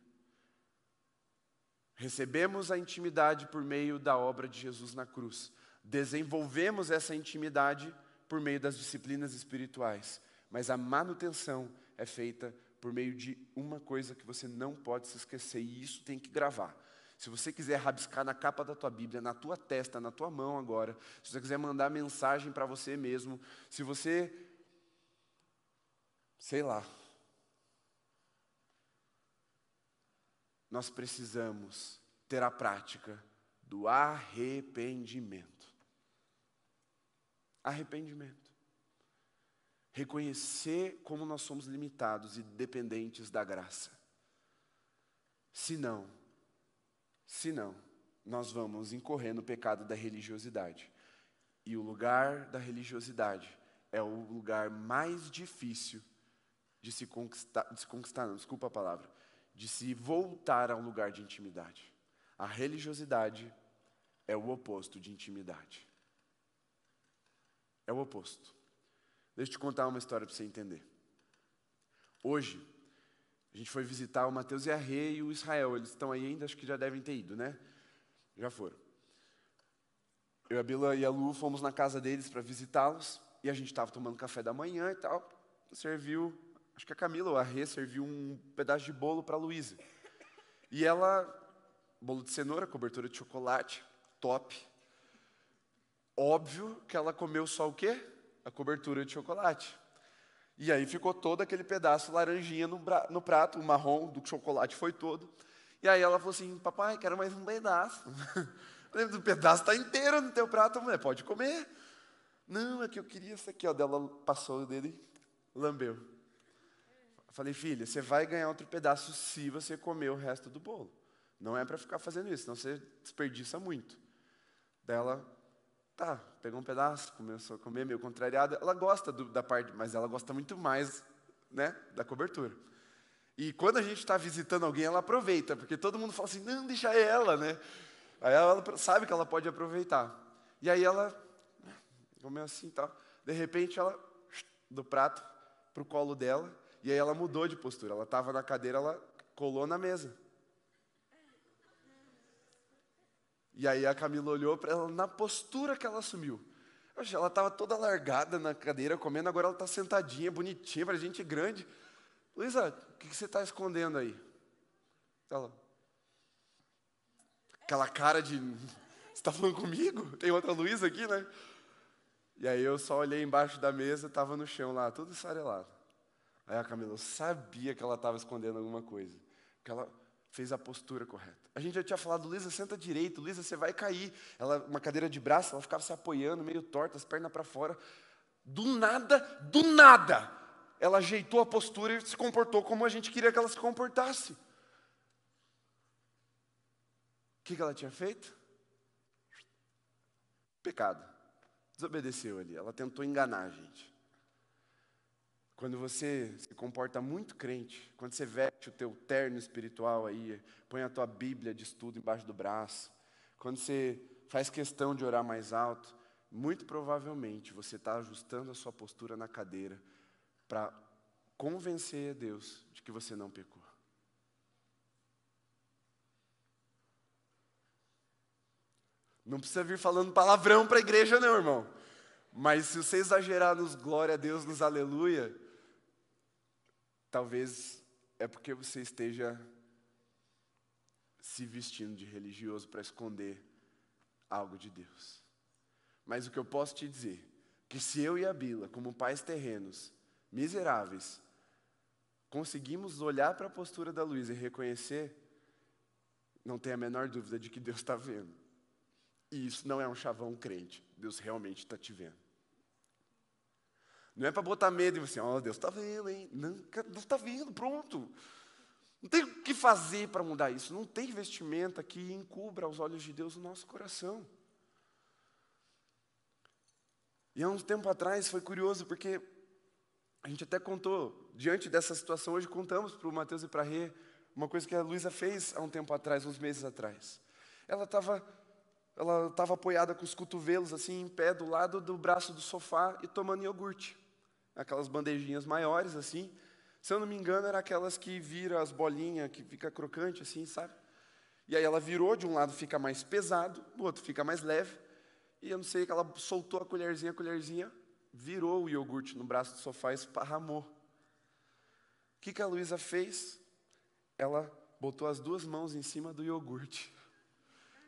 Recebemos a intimidade por meio da obra de Jesus na cruz desenvolvemos essa intimidade por meio das disciplinas espirituais, mas a manutenção é feita por meio de uma coisa que você não pode se esquecer, e isso tem que gravar. Se você quiser rabiscar na capa da tua Bíblia, na tua testa, na tua mão agora, se você quiser mandar mensagem para você mesmo, se você, sei lá, nós precisamos ter a prática do arrependimento. Arrependimento. Reconhecer como nós somos limitados e dependentes da graça. Se não, se não, nós vamos incorrer no pecado da religiosidade. E o lugar da religiosidade é o lugar mais difícil de se conquistar, de se conquistar não, desculpa a palavra, de se voltar a um lugar de intimidade. A religiosidade é o oposto de intimidade. É o oposto. Deixa eu te contar uma história para você entender. Hoje, a gente foi visitar o Mateus e a Rê e o Israel. Eles estão aí ainda, acho que já devem ter ido, né? Já foram. eu, a Bila e a Lu fomos na casa deles para visitá-los, e a gente estava tomando café da manhã e tal. Serviu, acho que a Camila ou a Rê serviu um pedaço de bolo para a Luísa. E ela, bolo de cenoura, cobertura de chocolate, top. Óbvio que ela comeu só o quê? A cobertura de chocolate. E aí ficou todo aquele pedaço laranjinha no, no prato, o marrom do chocolate foi todo. E aí ela falou assim, papai, quero mais um pedaço. O pedaço está inteiro no teu prato, mulher, pode comer. Não, é que eu queria isso aqui, ó. Dela passou o dele, lambeu. Falei, filha, você vai ganhar outro pedaço se você comer o resto do bolo. Não é para ficar fazendo isso, senão você desperdiça muito. Dela, tá, pegou um pedaço, começou a comer, meio contrariada. Ela gosta do, da parte, mas ela gosta muito mais né, da cobertura. E quando a gente está visitando alguém, ela aproveita, porque todo mundo fala assim, não, deixa ela, né? Aí ela sabe que ela pode aproveitar. E aí ela comeu assim e tal. De repente ela, do prato para o colo dela, e aí ela mudou de postura. Ela estava na cadeira, ela colou na mesa. E aí a Camila olhou para ela na postura que ela assumiu. Ela estava toda largada na cadeira comendo, agora ela está sentadinha, bonitinha, para gente grande. Luísa, o que, que você está escondendo aí? Ela, aquela cara de. Você está falando comigo? Tem outra Luísa aqui, né? E aí eu só olhei embaixo da mesa, estava no chão lá, tudo esfarelado. Aí a Camila, eu sabia que ela estava escondendo alguma coisa. Porque ela fez a postura correta. A gente já tinha falado, Luísa, senta direito, Luísa, você vai cair. Ela, uma cadeira de braço, ela ficava se apoiando, meio torta, as pernas para fora. Do nada, do nada, ela ajeitou a postura e se comportou como a gente queria que ela se comportasse. O que, que ela tinha feito? Pecado. Desobedeceu ali. Ela tentou enganar a gente. Quando você se comporta muito crente, quando você veste o teu terno espiritual aí, põe a tua Bíblia de estudo embaixo do braço, quando você faz questão de orar mais alto, muito provavelmente você está ajustando a sua postura na cadeira para convencer a Deus de que você não pecou. Não precisa vir falando palavrão para a igreja, não, irmão. Mas se você exagerar nos glória a Deus, nos aleluia, talvez é porque você esteja se vestindo de religioso para esconder algo de Deus. Mas o que eu posso te dizer, que se eu e a Bila, como pais terrenos, miseráveis, conseguimos olhar para a postura da Luísa e reconhecer, não tem a menor dúvida de que Deus está vendo. E isso não é um chavão crente. Deus realmente está te vendo. Não é para botar medo e você, ó, oh, Deus está vendo, hein? Não, Deus está vendo, pronto. Não tem o que fazer para mudar isso. Não tem vestimenta que encubra os olhos de Deus no nosso coração. E há uns tempo atrás foi curioso, porque a gente até contou, diante dessa situação, hoje contamos para o Mateus e para a Rê, uma coisa que a Luísa fez há um tempo atrás, uns meses atrás. Ela estava ela estava apoiada com os cotovelos assim em pé do lado do braço do sofá e tomando iogurte. Aquelas bandejinhas maiores assim. Se eu não me engano, eram aquelas que vira as bolinhas, que fica crocante assim, sabe? E aí ela virou, de um lado fica mais pesado, do outro fica mais leve. E eu não sei que ela soltou a colherzinha, a colherzinha virou o iogurte no braço do sofá e esparramou. O que, que a Luísa fez? Ela botou as duas mãos em cima do iogurte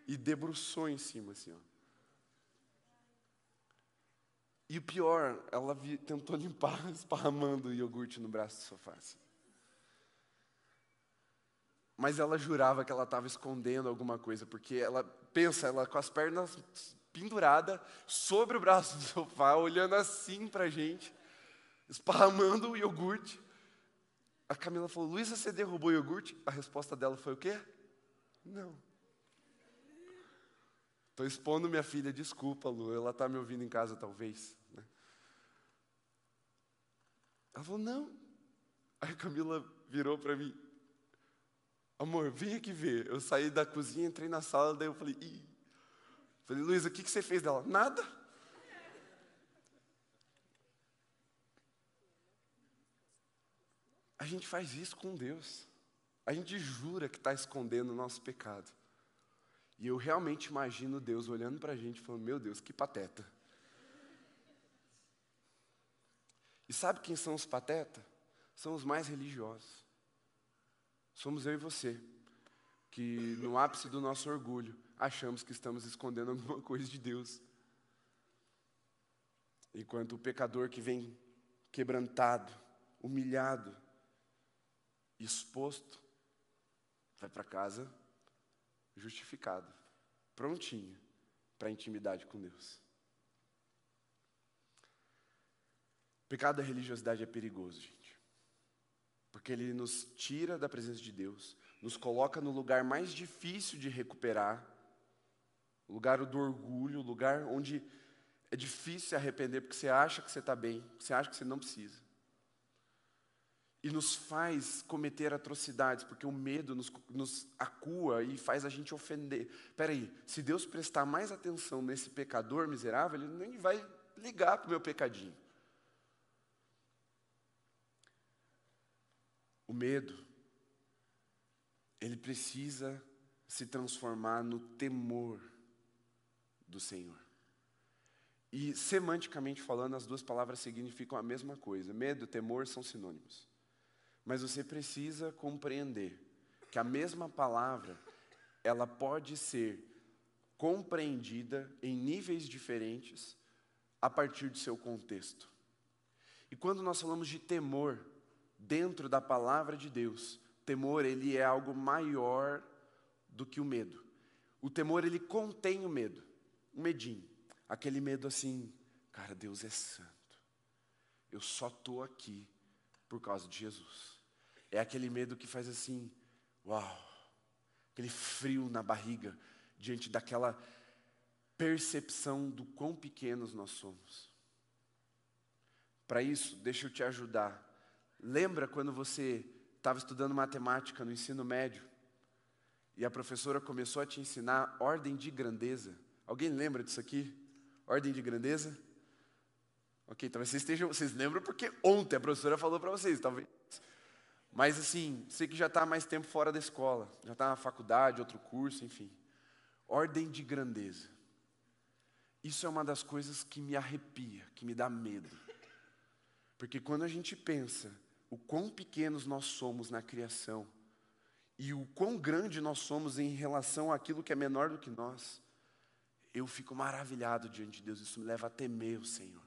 e debruçou em cima, assim, ó. E o pior, ela vi, tentou limpar, esparramando o iogurte no braço do sofá. Assim. Mas ela jurava que ela estava escondendo alguma coisa, porque ela, pensa, ela com as pernas penduradas sobre o braço do sofá, olhando assim para a gente, esparramando o iogurte. A Camila falou, Luísa, você derrubou o iogurte? A resposta dela foi o quê? Não. Estou expondo minha filha, desculpa, Lu, ela está me ouvindo em casa talvez. Né? Ela falou, não. Aí a Camila virou para mim, amor, vem aqui ver. Eu saí da cozinha, entrei na sala, daí eu falei, Ih. Falei, Luísa, o que, que você fez dela? Nada. A gente faz isso com Deus. A gente jura que está escondendo o nosso pecado. E eu realmente imagino Deus olhando para a gente e falando: Meu Deus, que pateta. E sabe quem são os patetas? São os mais religiosos. Somos eu e você, que no ápice do nosso orgulho achamos que estamos escondendo alguma coisa de Deus. Enquanto o pecador que vem quebrantado, humilhado, exposto, vai para casa justificado, prontinho para a intimidade com Deus. O pecado da religiosidade é perigoso, gente. Porque ele nos tira da presença de Deus, nos coloca no lugar mais difícil de recuperar, lugar do orgulho, lugar onde é difícil se arrepender porque você acha que você está bem, você acha que você não precisa. E nos faz cometer atrocidades, porque o medo nos, nos acua e faz a gente ofender. Espera aí, se Deus prestar mais atenção nesse pecador miserável, Ele nem vai ligar para o meu pecadinho. O medo, ele precisa se transformar no temor do Senhor. E semanticamente falando, as duas palavras significam a mesma coisa. Medo e temor são sinônimos. Mas você precisa compreender que a mesma palavra, ela pode ser compreendida em níveis diferentes a partir do seu contexto. E quando nós falamos de temor dentro da palavra de Deus, temor ele é algo maior do que o medo. O temor ele contém o medo, um medinho. Aquele medo assim, cara, Deus é santo. Eu só estou aqui por causa de Jesus. É aquele medo que faz assim, uau, aquele frio na barriga diante daquela percepção do quão pequenos nós somos. Para isso, deixa eu te ajudar. Lembra quando você estava estudando matemática no ensino médio e a professora começou a te ensinar ordem de grandeza? Alguém lembra disso aqui? Ordem de grandeza? Ok, talvez vocês estejam, vocês lembram porque ontem a professora falou para vocês, talvez. Mas assim, sei que já está mais tempo fora da escola, já está na faculdade, outro curso, enfim. Ordem de grandeza. Isso é uma das coisas que me arrepia, que me dá medo. Porque quando a gente pensa o quão pequenos nós somos na criação e o quão grande nós somos em relação àquilo que é menor do que nós, eu fico maravilhado diante de Deus, isso me leva a temer o Senhor.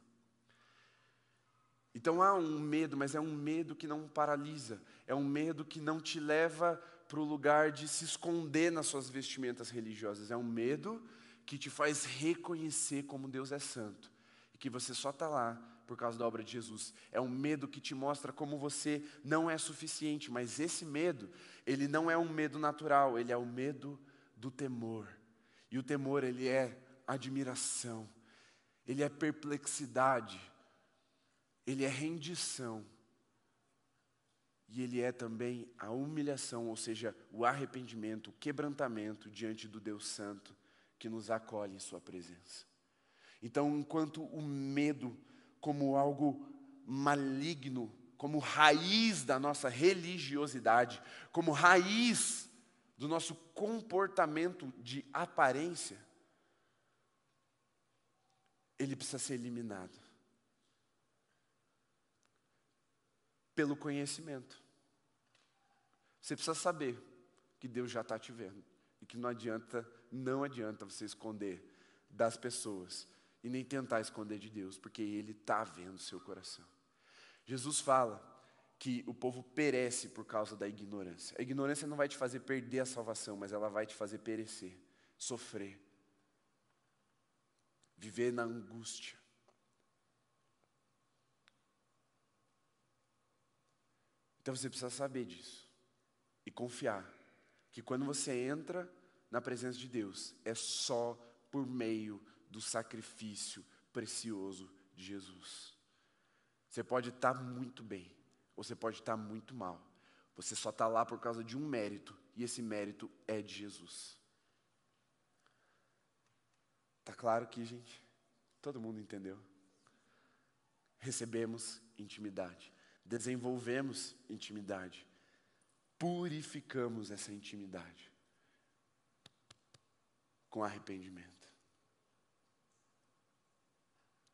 Então há um medo, mas é um medo que não paralisa, é um medo que não te leva para o lugar de se esconder nas suas vestimentas religiosas, é um medo que te faz reconhecer como Deus é santo e que você só está lá por causa da obra de Jesus. É um medo que te mostra como você não é suficiente, mas esse medo, ele não é um medo natural, ele é o medo do temor. E o temor, ele é admiração, ele é perplexidade, ele é rendição. E ele é também a humilhação, ou seja, o arrependimento, o quebrantamento diante do Deus Santo que nos acolhe em Sua presença. Então, enquanto o medo, como algo maligno, como raiz da nossa religiosidade, como raiz do nosso comportamento de aparência, ele precisa ser eliminado. Pelo conhecimento. Você precisa saber que Deus já está te vendo e que não adianta, não adianta você esconder das pessoas e nem tentar esconder de Deus, porque Ele está vendo seu coração. Jesus fala que o povo perece por causa da ignorância. A ignorância não vai te fazer perder a salvação, mas ela vai te fazer perecer, sofrer, viver na angústia. Então você precisa saber disso e confiar que quando você entra na presença de Deus, é só por meio do sacrifício precioso de Jesus. Você pode estar muito bem, você pode estar muito mal. Você só está lá por causa de um mérito, e esse mérito é de Jesus. Está claro aqui, gente? Todo mundo entendeu? Recebemos intimidade, desenvolvemos intimidade, purificamos essa intimidade. com arrependimento.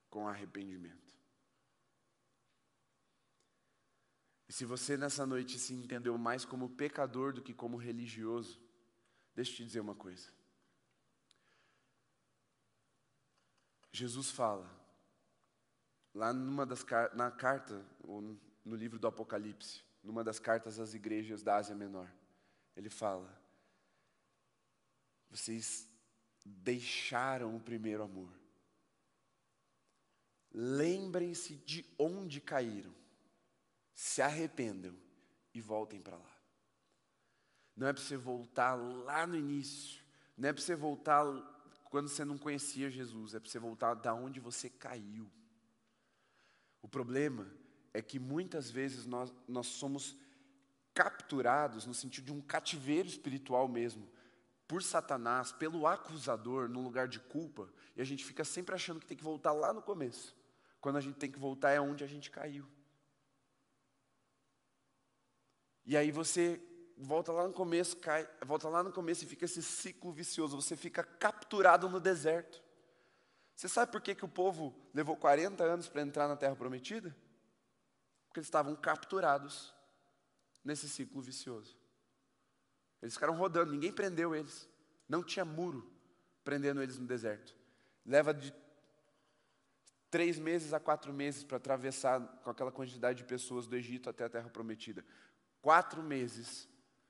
Com arrependimento. E se você nessa noite se entendeu mais como pecador do que como religioso, deixa eu te dizer uma coisa. Jesus fala, lá numa das na carta, ou no livro do Apocalipse, numa das cartas às igrejas da Ásia Menor, ele fala: vocês deixaram o primeiro amor. Lembrem-se de onde caíram se arrependam e voltem para lá. Não é para você voltar lá no início, não é para você voltar quando você não conhecia Jesus, é para você voltar da onde você caiu. O problema é que muitas vezes nós, nós somos capturados no sentido de um cativeiro espiritual mesmo, por Satanás, pelo acusador, no lugar de culpa, e a gente fica sempre achando que tem que voltar lá no começo, quando a gente tem que voltar é onde a gente caiu. E aí você volta lá no começo, cai, volta lá no começo e fica esse ciclo vicioso, você fica capturado no deserto. Você sabe por que, que o povo levou 40 anos para entrar na terra prometida? Porque eles estavam capturados nesse ciclo vicioso. Eles ficaram rodando, ninguém prendeu eles. Não tinha muro prendendo eles no deserto. Leva de três meses a quatro meses para atravessar com aquela quantidade de pessoas do Egito até a terra prometida. Quatro meses,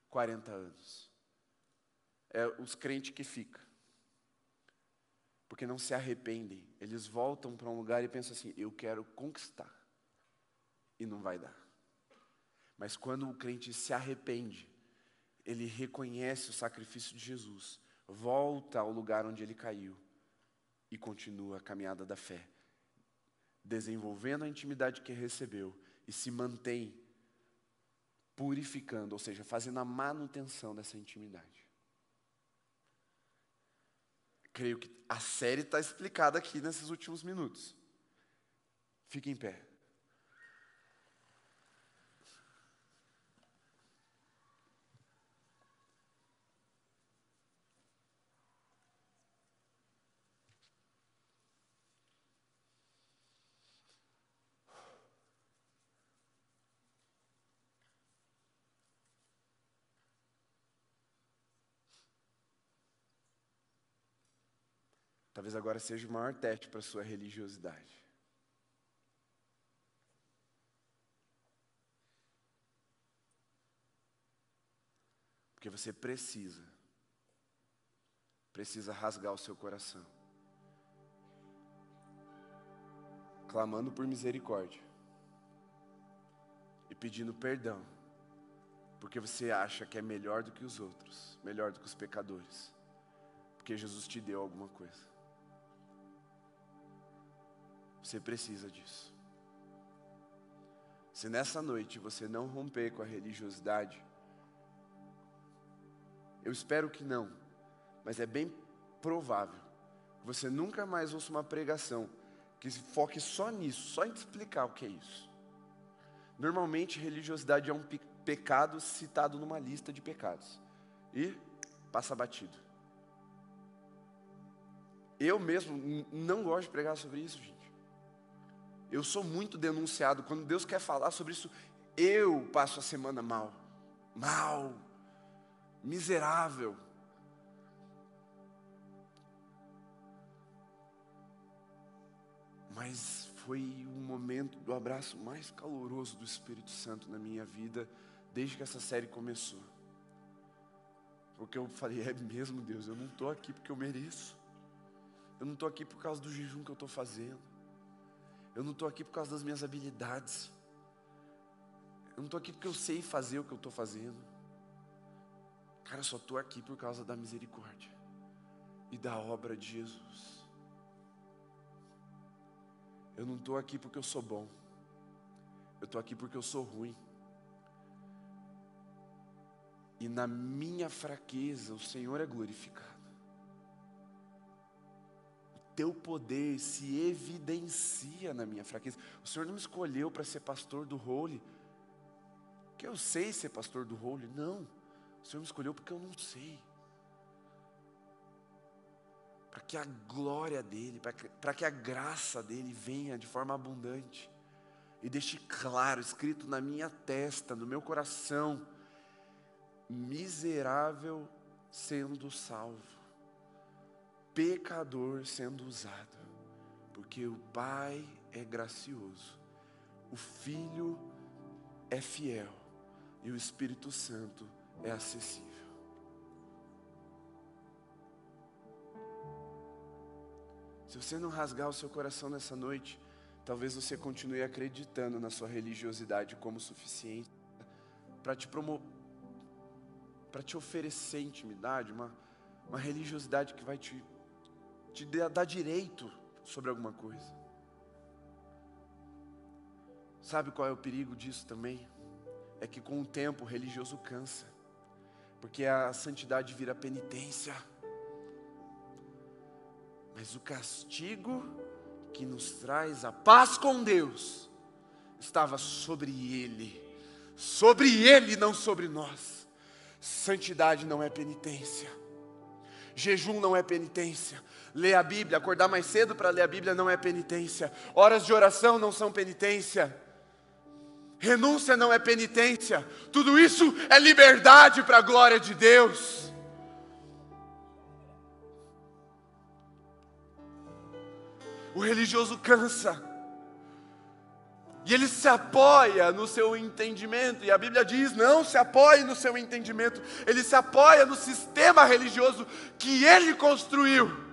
40 anos. É os crentes que ficam. Porque não se arrependem. Eles voltam para um lugar e pensam assim: eu quero conquistar. E não vai dar. Mas quando o crente se arrepende, ele reconhece o sacrifício de Jesus, volta ao lugar onde ele caiu e continua a caminhada da fé, desenvolvendo a intimidade que recebeu e se mantém purificando, ou seja, fazendo a manutenção dessa intimidade. Creio que a série está explicada aqui nesses últimos minutos. Fique em pé. Talvez agora seja o maior teste para a sua religiosidade. Porque você precisa, precisa rasgar o seu coração, clamando por misericórdia e pedindo perdão, porque você acha que é melhor do que os outros, melhor do que os pecadores, porque Jesus te deu alguma coisa. Você precisa disso. Se nessa noite você não romper com a religiosidade, eu espero que não, mas é bem provável que você nunca mais ouça uma pregação que se foque só nisso, só em te explicar o que é isso. Normalmente, religiosidade é um pecado citado numa lista de pecados e passa batido. Eu mesmo não gosto de pregar sobre isso, gente. Eu sou muito denunciado. Quando Deus quer falar sobre isso, eu passo a semana mal. Mal. Miserável. Mas foi o momento do abraço mais caloroso do Espírito Santo na minha vida, desde que essa série começou. Porque eu falei, é mesmo Deus, eu não estou aqui porque eu mereço. Eu não estou aqui por causa do jejum que eu estou fazendo. Eu não estou aqui por causa das minhas habilidades. Eu não estou aqui porque eu sei fazer o que eu estou fazendo. Cara, eu só estou aqui por causa da misericórdia e da obra de Jesus. Eu não estou aqui porque eu sou bom. Eu estou aqui porque eu sou ruim. E na minha fraqueza o Senhor é glorificado teu poder se evidencia na minha fraqueza. O Senhor não me escolheu para ser pastor do Holy, que eu sei ser pastor do Holy. Não, o Senhor me escolheu porque eu não sei. para que a glória dele, para que a graça dele venha de forma abundante e deixe claro, escrito na minha testa, no meu coração, miserável sendo salvo, pecador sendo usado, porque o Pai é gracioso, o Filho é fiel e o Espírito Santo é acessível. Se você não rasgar o seu coração nessa noite, talvez você continue acreditando na sua religiosidade como suficiente para te promover, para te oferecer intimidade, uma, uma religiosidade que vai te, te dar direito sobre alguma coisa. Sabe qual é o perigo disso também? É que com o tempo o religioso cansa, porque a santidade vira penitência. Mas o castigo que nos traz a paz com Deus estava sobre ele, sobre ele, não sobre nós. Santidade não é penitência, jejum não é penitência, ler a Bíblia, acordar mais cedo para ler a Bíblia não é penitência, horas de oração não são penitência. Renúncia não é penitência, tudo isso é liberdade para a glória de Deus. O religioso cansa. E ele se apoia no seu entendimento, e a Bíblia diz: não se apoie no seu entendimento, ele se apoia no sistema religioso que ele construiu.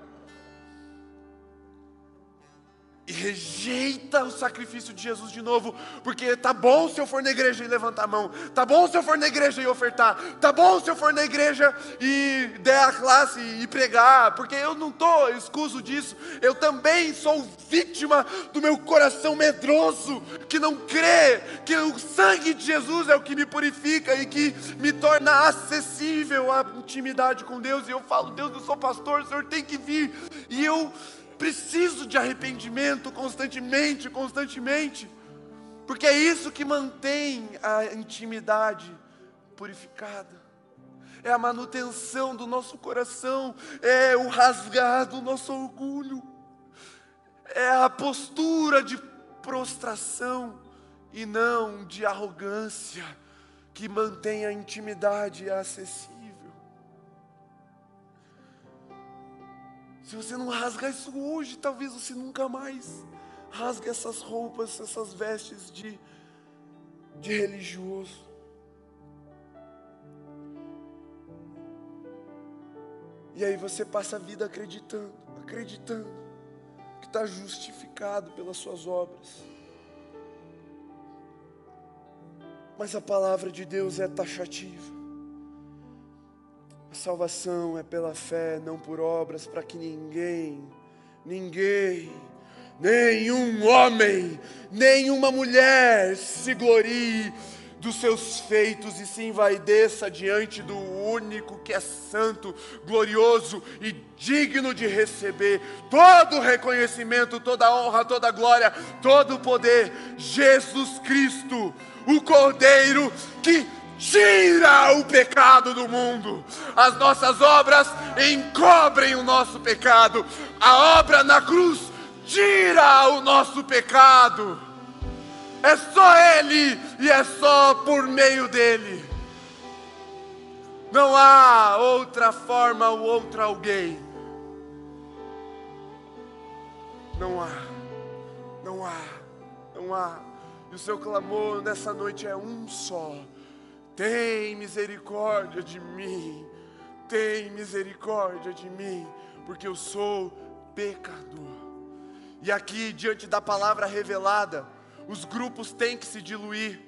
E rejeita o sacrifício de Jesus de novo, porque tá bom se eu for na igreja e levantar a mão, tá bom se eu for na igreja e ofertar, tá bom se eu for na igreja e der a classe e pregar, porque eu não estou excuso disso, eu também sou vítima do meu coração medroso, que não crê que o sangue de Jesus é o que me purifica e que me torna acessível à intimidade com Deus, e eu falo, Deus, eu sou pastor, o Senhor tem que vir, e eu preciso de arrependimento constantemente, constantemente, porque é isso que mantém a intimidade purificada. É a manutenção do nosso coração, é o rasgar do nosso orgulho, é a postura de prostração e não de arrogância que mantém a intimidade acessível. Se você não rasgar isso hoje, talvez você nunca mais rasgue essas roupas, essas vestes de, de religioso. E aí você passa a vida acreditando, acreditando que está justificado pelas suas obras. Mas a palavra de Deus é taxativa. Salvação é pela fé, não por obras, para que ninguém, ninguém, nenhum homem, nenhuma mulher se glorie dos seus feitos e se envaideça diante do único que é santo, glorioso e digno de receber todo reconhecimento, toda honra, toda glória, todo o poder, Jesus Cristo, o Cordeiro que tira o pecado do mundo. As nossas obras encobrem o nosso pecado. A obra na cruz tira o nosso pecado. É só Ele e é só por meio dele. Não há outra forma ou outra alguém. Não há, não há, não há. E o seu clamor nessa noite é um só tem misericórdia de mim, tem misericórdia de mim, porque eu sou pecador. E aqui, diante da palavra revelada, os grupos têm que se diluir.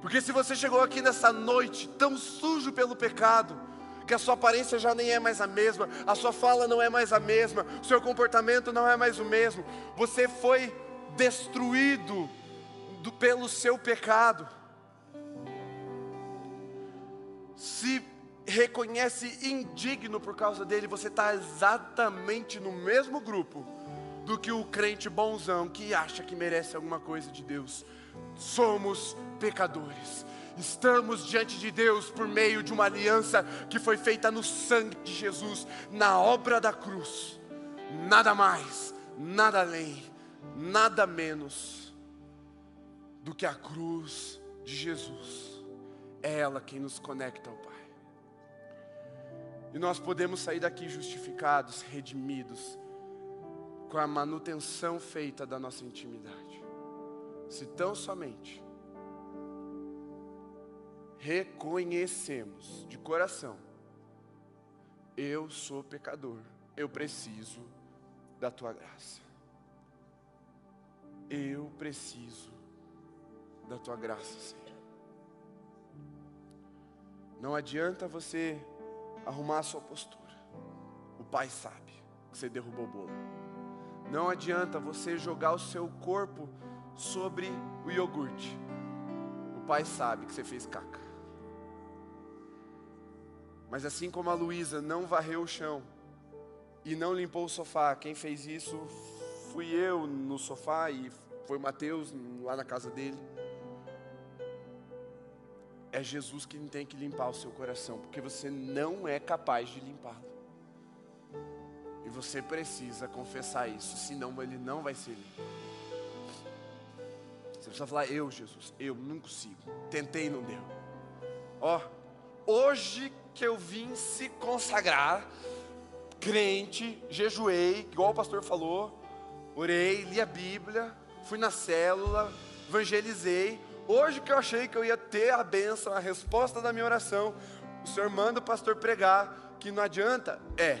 Porque se você chegou aqui nessa noite tão sujo pelo pecado, que a sua aparência já nem é mais a mesma, a sua fala não é mais a mesma, o seu comportamento não é mais o mesmo, você foi destruído do, pelo seu pecado se reconhece indigno por causa dele, você está exatamente no mesmo grupo do que o crente bonzão que acha que merece alguma coisa de Deus. Somos pecadores. Estamos diante de Deus por meio de uma aliança que foi feita no sangue de Jesus, na obra da cruz. Nada mais, nada além, nada menos do que a cruz de Jesus. É ela quem nos conecta ao Pai. E nós podemos sair daqui justificados, redimidos, com a manutenção feita da nossa intimidade. Se tão somente reconhecemos de coração: eu sou pecador, eu preciso da tua graça. Eu preciso da tua graça, Senhor. Não adianta você arrumar a sua postura. O Pai sabe que você derrubou o bolo. Não adianta você jogar o seu corpo sobre o iogurte. O Pai sabe que você fez caca. Mas assim como a Luísa não varreu o chão e não limpou o sofá, quem fez isso fui eu no sofá e foi Mateus lá na casa dele. É Jesus quem tem que limpar o seu coração, porque você não é capaz de limpá-lo. E você precisa confessar isso, senão ele não vai ser limpo. Você precisa falar, eu, Jesus, eu não consigo. Tentei não deu. Ó, hoje que eu vim se consagrar, crente, jejuei, igual o pastor falou, orei, li a Bíblia, fui na célula, evangelizei. Hoje que eu achei que eu ia ter a bênção, a resposta da minha oração, o Senhor manda o pastor pregar que não adianta? É,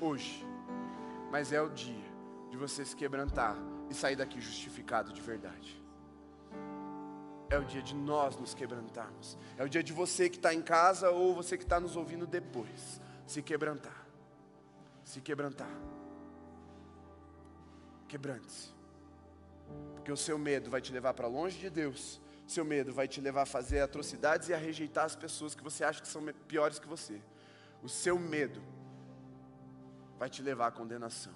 hoje. Mas é o dia de você se quebrantar e sair daqui justificado de verdade. É o dia de nós nos quebrantarmos. É o dia de você que está em casa ou você que está nos ouvindo depois. Se quebrantar. Se quebrantar. Quebrante-se. Porque o seu medo vai te levar para longe de Deus. Seu medo vai te levar a fazer atrocidades e a rejeitar as pessoas que você acha que são piores que você. O seu medo vai te levar à condenação.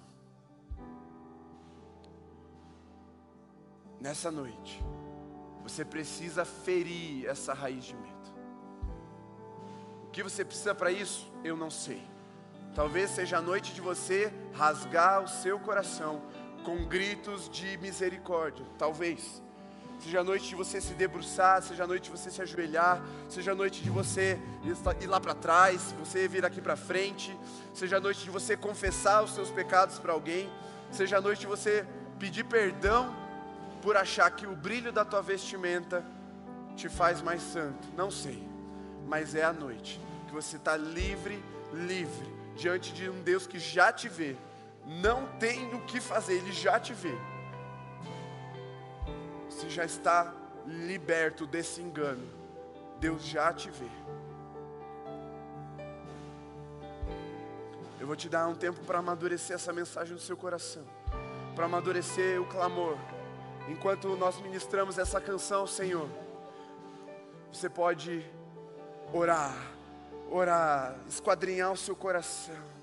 Nessa noite, você precisa ferir essa raiz de medo. O que você precisa para isso? Eu não sei. Talvez seja a noite de você rasgar o seu coração com gritos de misericórdia. Talvez. Seja a noite de você se debruçar, seja a noite de você se ajoelhar, seja a noite de você ir lá para trás, você vir aqui para frente, seja a noite de você confessar os seus pecados para alguém, seja a noite de você pedir perdão por achar que o brilho da tua vestimenta te faz mais santo. Não sei, mas é a noite que você está livre, livre, diante de um Deus que já te vê, não tem o que fazer, Ele já te vê já está liberto desse engano. Deus já te vê. Eu vou te dar um tempo para amadurecer essa mensagem no seu coração, para amadurecer o clamor. Enquanto nós ministramos essa canção, Senhor, você pode orar, orar, esquadrinhar o seu coração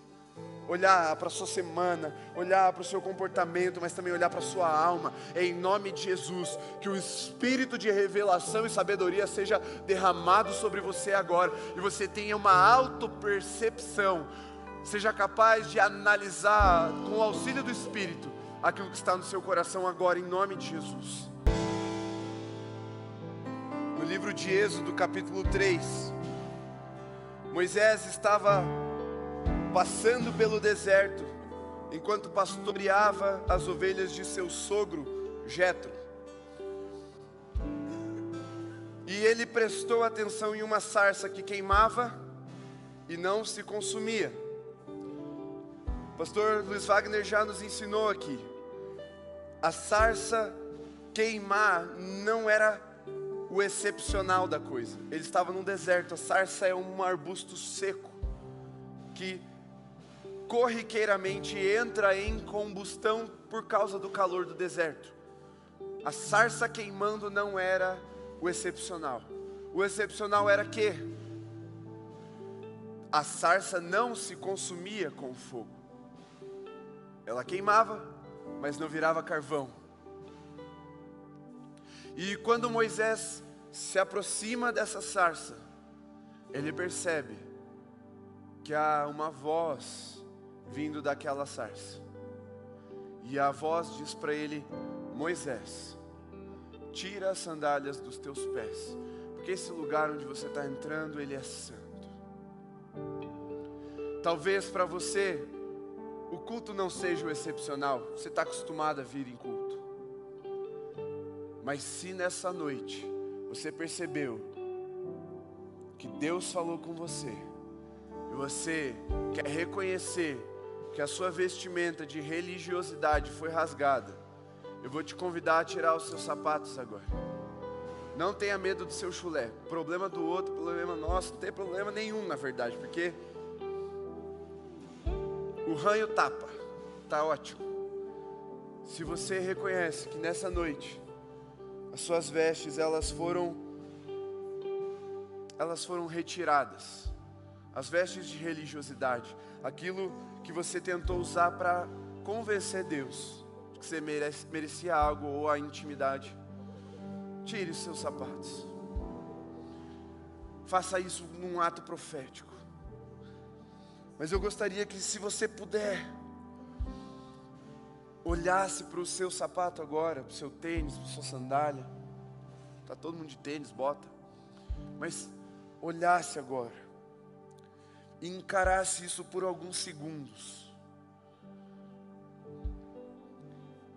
olhar para a sua semana, olhar para o seu comportamento, mas também olhar para a sua alma. É em nome de Jesus que o espírito de revelação e sabedoria seja derramado sobre você agora e você tenha uma autopercepção, seja capaz de analisar com o auxílio do Espírito aquilo que está no seu coração agora, em nome de Jesus. No livro de Êxodo, capítulo 3, Moisés estava passando pelo deserto, enquanto pastoreava as ovelhas de seu sogro Jetro. E ele prestou atenção em uma sarça que queimava e não se consumia. O pastor Luiz Wagner já nos ensinou aqui. A sarça queimar não era o excepcional da coisa. Ele estava num deserto. A sarça é um arbusto seco que corriqueiramente entra em combustão por causa do calor do deserto. A sarça queimando não era o excepcional. O excepcional era que a sarça não se consumia com fogo. Ela queimava, mas não virava carvão. E quando Moisés se aproxima dessa sarça, ele percebe que há uma voz vindo daquela sarça. E a voz diz para ele: Moisés, tira as sandálias dos teus pés, porque esse lugar onde você está entrando, ele é santo. Talvez para você o culto não seja o excepcional, você está acostumado a vir em culto. Mas se nessa noite você percebeu que Deus falou com você, e você quer reconhecer que a sua vestimenta de religiosidade foi rasgada, eu vou te convidar a tirar os seus sapatos agora. Não tenha medo do seu chulé. Problema do outro, problema nosso, não tem problema nenhum, na verdade, porque o ranho tapa, tá ótimo. Se você reconhece que nessa noite as suas vestes elas foram elas foram retiradas, as vestes de religiosidade, aquilo que você tentou usar para convencer Deus de que você merece, merecia algo ou a intimidade, tire os seus sapatos. Faça isso num ato profético. Mas eu gostaria que, se você puder, olhasse para o seu sapato agora, para o seu tênis, para a sua sandália. Está todo mundo de tênis, bota. Mas olhasse agora e encarasse isso por alguns segundos.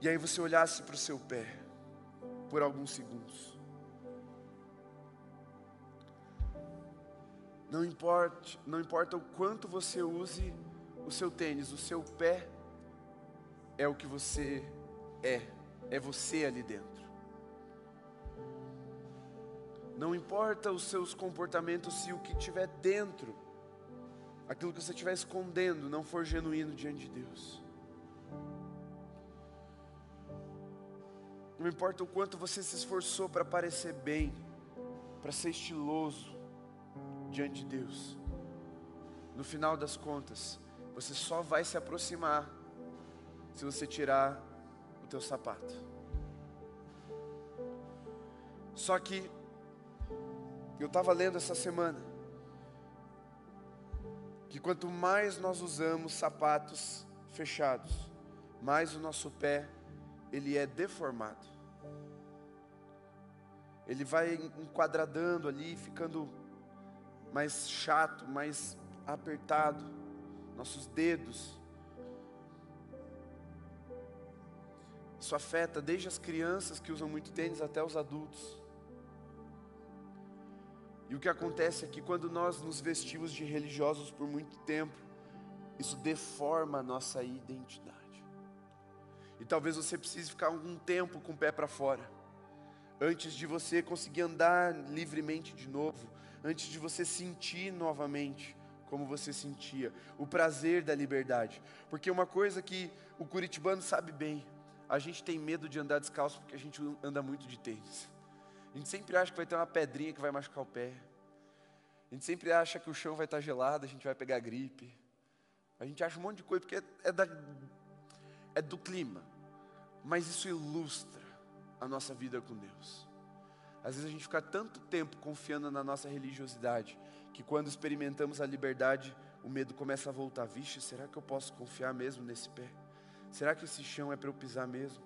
E aí você olhasse para o seu pé por alguns segundos. Não importa, não importa o quanto você use o seu tênis, o seu pé é o que você é, é você ali dentro. Não importa os seus comportamentos se o que tiver dentro, aquilo que você estiver escondendo, não for genuíno diante de Deus. Não importa o quanto você se esforçou para parecer bem, para ser estiloso, diante de Deus. No final das contas, você só vai se aproximar se você tirar o teu sapato. Só que eu estava lendo essa semana que quanto mais nós usamos sapatos fechados, mais o nosso pé ele é deformado. Ele vai enquadradando ali, ficando mais chato, mais apertado, nossos dedos. Isso afeta desde as crianças que usam muito tênis até os adultos. E o que acontece é que quando nós nos vestimos de religiosos por muito tempo, isso deforma a nossa identidade. E talvez você precise ficar algum tempo com o pé para fora, antes de você conseguir andar livremente de novo, antes de você sentir novamente como você sentia, o prazer da liberdade. Porque uma coisa que o curitibano sabe bem, a gente tem medo de andar descalço porque a gente anda muito de tênis. A gente sempre acha que vai ter uma pedrinha que vai machucar o pé. A gente sempre acha que o chão vai estar gelado, a gente vai pegar gripe. A gente acha um monte de coisa porque é, da, é do clima. Mas isso ilustra a nossa vida com Deus. Às vezes a gente fica tanto tempo confiando na nossa religiosidade, que quando experimentamos a liberdade, o medo começa a voltar. Vixe, será que eu posso confiar mesmo nesse pé? Será que esse chão é para eu pisar mesmo?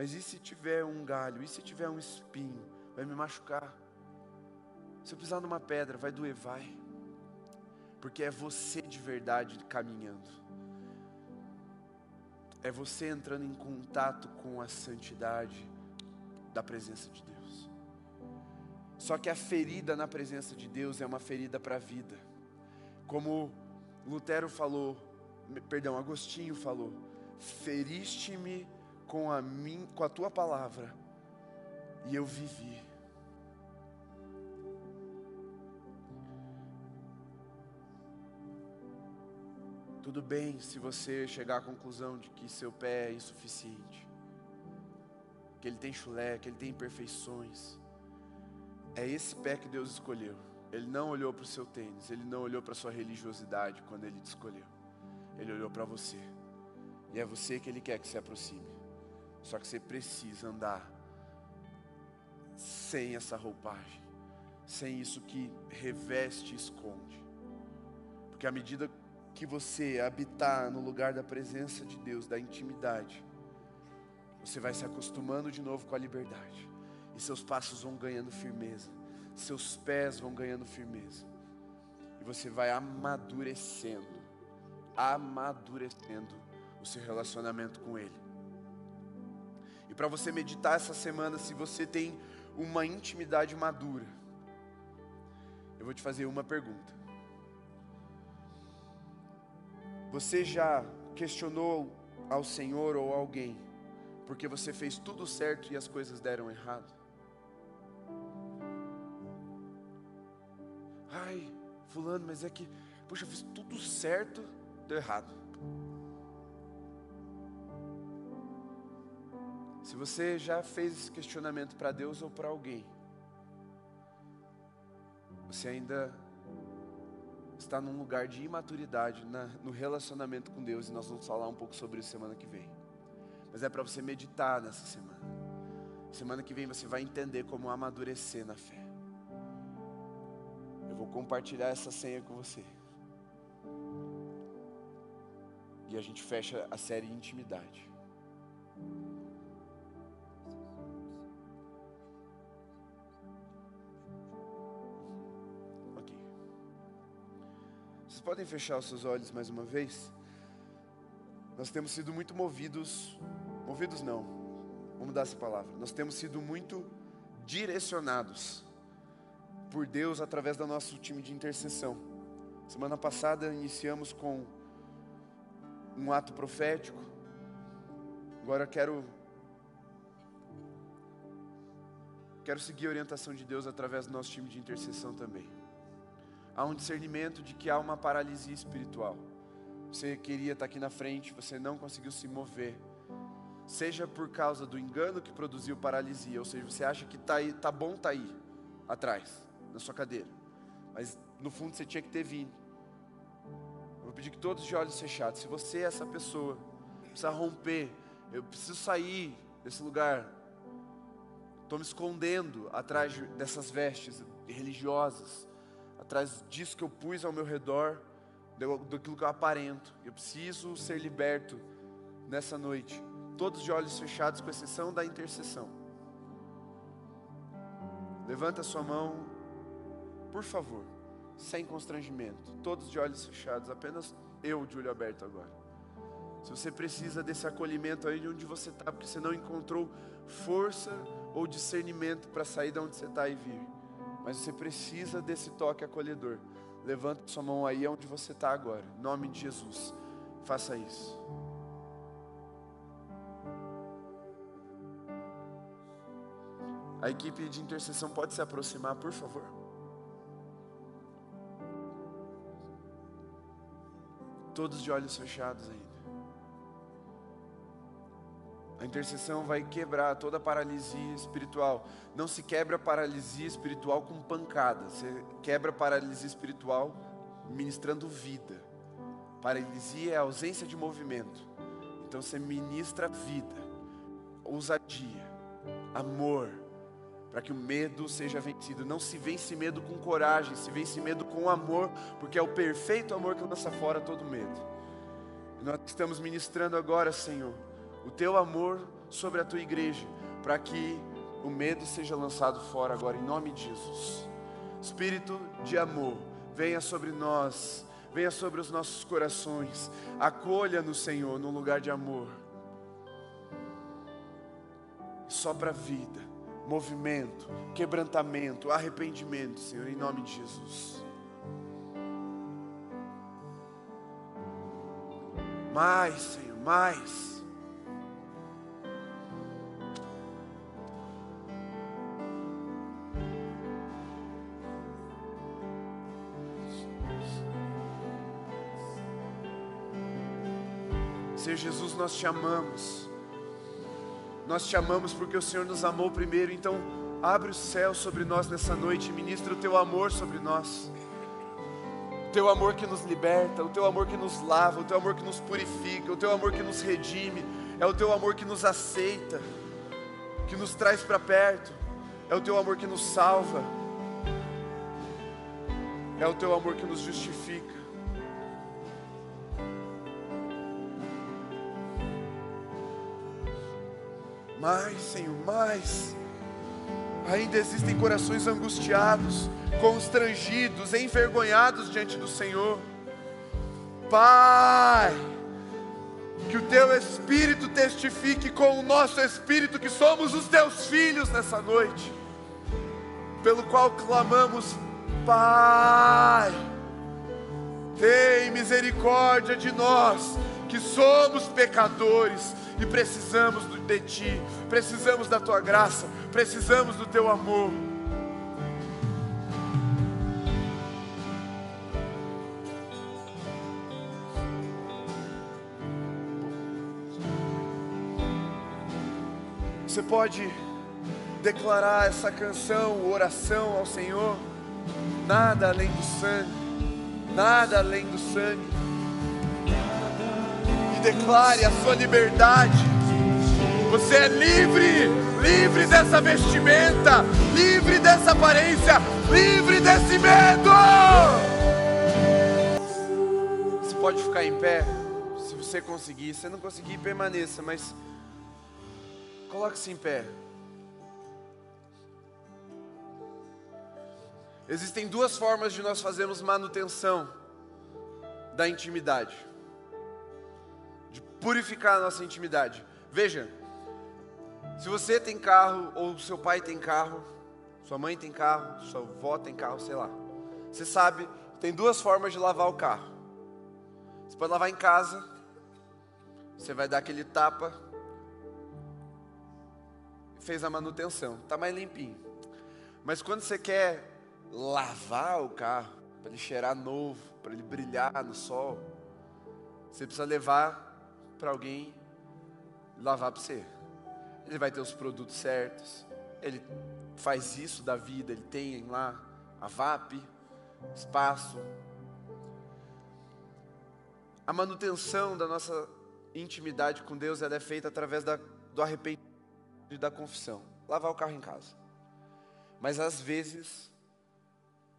Mas e se tiver um galho? E se tiver um espinho? Vai me machucar. Se eu pisar numa pedra, vai doer? Vai. Porque é você de verdade caminhando. É você entrando em contato com a santidade da presença de Deus. Só que a ferida na presença de Deus é uma ferida para a vida. Como Lutero falou, perdão, Agostinho falou: "Feriste-me com a mim, com a tua palavra, e eu vivi". Tudo bem se você chegar à conclusão de que seu pé é insuficiente, que ele tem chulé, que ele tem imperfeições. É esse pé que Deus escolheu. Ele não olhou para o seu tênis, ele não olhou para a sua religiosidade quando ele te escolheu. Ele olhou para você. E é você que ele quer que se aproxime. Só que você precisa andar sem essa roupagem, sem isso que reveste e esconde. Porque à medida que você habitar no lugar da presença de Deus, da intimidade, você vai se acostumando de novo com a liberdade, e seus passos vão ganhando firmeza, seus pés vão ganhando firmeza, e você vai amadurecendo, amadurecendo o seu relacionamento com Ele. E para você meditar essa semana, se você tem uma intimidade madura, eu vou te fazer uma pergunta. Você já questionou ao Senhor ou alguém porque você fez tudo certo e as coisas deram errado? Ai, fulano, mas é que, poxa, eu fiz tudo certo, deu errado. Se você já fez esse questionamento para Deus ou para alguém, você ainda está num lugar de imaturidade na, no relacionamento com Deus, e nós vamos falar um pouco sobre isso semana que vem. Mas é para você meditar nessa semana. Semana que vem você vai entender como amadurecer na fé. Eu vou compartilhar essa senha com você. E a gente fecha a série Intimidade. Vocês podem fechar os seus olhos mais uma vez? Nós temos sido muito movidos, movidos não, vamos mudar essa palavra. Nós temos sido muito direcionados por Deus através do nosso time de intercessão. Semana passada iniciamos com um ato profético. Agora quero quero seguir a orientação de Deus através do nosso time de intercessão também há um discernimento de que há uma paralisia espiritual. Você queria estar aqui na frente, você não conseguiu se mover. Seja por causa do engano que produziu paralisia, ou seja, você acha que está aí, tá bom tá aí, atrás, na sua cadeira. Mas no fundo você tinha que ter vindo. Eu vou pedir que todos de olhos fechados. Se você é essa pessoa, precisa romper, eu preciso sair desse lugar. Estou me escondendo atrás dessas vestes religiosas atrás disso que eu pus ao meu redor, daquilo que eu aparento. Eu preciso ser liberto nessa noite. Todos de olhos fechados, com exceção da intercessão. Levanta a sua mão, por favor, sem constrangimento. Todos de olhos fechados, apenas eu de olho aberto agora. Se você precisa desse acolhimento aí de onde você está, porque você não encontrou força ou discernimento para sair de onde você está e vir mas você precisa desse toque acolhedor. Levanta sua mão aí onde você está agora, em nome de Jesus. Faça isso. A equipe de intercessão pode se aproximar, por favor. Todos de olhos fechados ainda. Intercessão vai quebrar toda paralisia espiritual. Não se quebra paralisia espiritual com pancada. Você quebra paralisia espiritual ministrando vida. Paralisia é a ausência de movimento. Então você ministra vida, ousadia, amor, para que o medo seja vencido. Não se vence medo com coragem, se vence medo com amor, porque é o perfeito amor que lança fora todo medo. Nós estamos ministrando agora, Senhor o teu amor sobre a tua igreja, para que o medo seja lançado fora agora, em nome de Jesus. Espírito de amor, venha sobre nós, venha sobre os nossos corações, acolha no Senhor, num lugar de amor. Só para vida, movimento, quebrantamento, arrependimento, Senhor, em nome de Jesus. Mais, Senhor, mais. Nós te amamos. Nós te amamos porque o Senhor nos amou primeiro. Então, abre o céu sobre nós nessa noite e ministra o teu amor sobre nós. O teu amor que nos liberta, o teu amor que nos lava, o teu amor que nos purifica, o teu amor que nos redime, é o teu amor que nos aceita, que nos traz para perto. É o teu amor que nos salva. É o teu amor que nos justifica. Mais, Senhor, mais. Ainda existem corações angustiados, constrangidos, envergonhados diante do Senhor. Pai, que o teu Espírito testifique com o nosso Espírito que somos os teus filhos nessa noite, pelo qual clamamos, Pai, tem misericórdia de nós, que somos pecadores e precisamos de Ti, precisamos da Tua graça, precisamos do Teu amor. Você pode declarar essa canção, oração ao Senhor, nada além do sangue, nada além do sangue, declare a sua liberdade. Você é livre, livre dessa vestimenta, livre dessa aparência, livre desse medo. Você pode ficar em pé, se você conseguir. Se não conseguir, permaneça, mas Coloque-se em pé. Existem duas formas de nós fazermos manutenção da intimidade, de purificar a nossa intimidade. Veja, se você tem carro, ou seu pai tem carro, sua mãe tem carro, sua avó tem carro, sei lá. Você sabe, tem duas formas de lavar o carro. Você pode lavar em casa, você vai dar aquele tapa, fez a manutenção, está mais limpinho. Mas quando você quer lavar o carro, para ele cheirar novo, para ele brilhar no sol, você precisa levar para alguém lavar para você. Ele vai ter os produtos certos, ele faz isso da vida, ele tem lá a VAP, espaço. A manutenção da nossa intimidade com Deus ela é feita através da, do arrependimento da confissão, lavar o carro em casa. Mas às vezes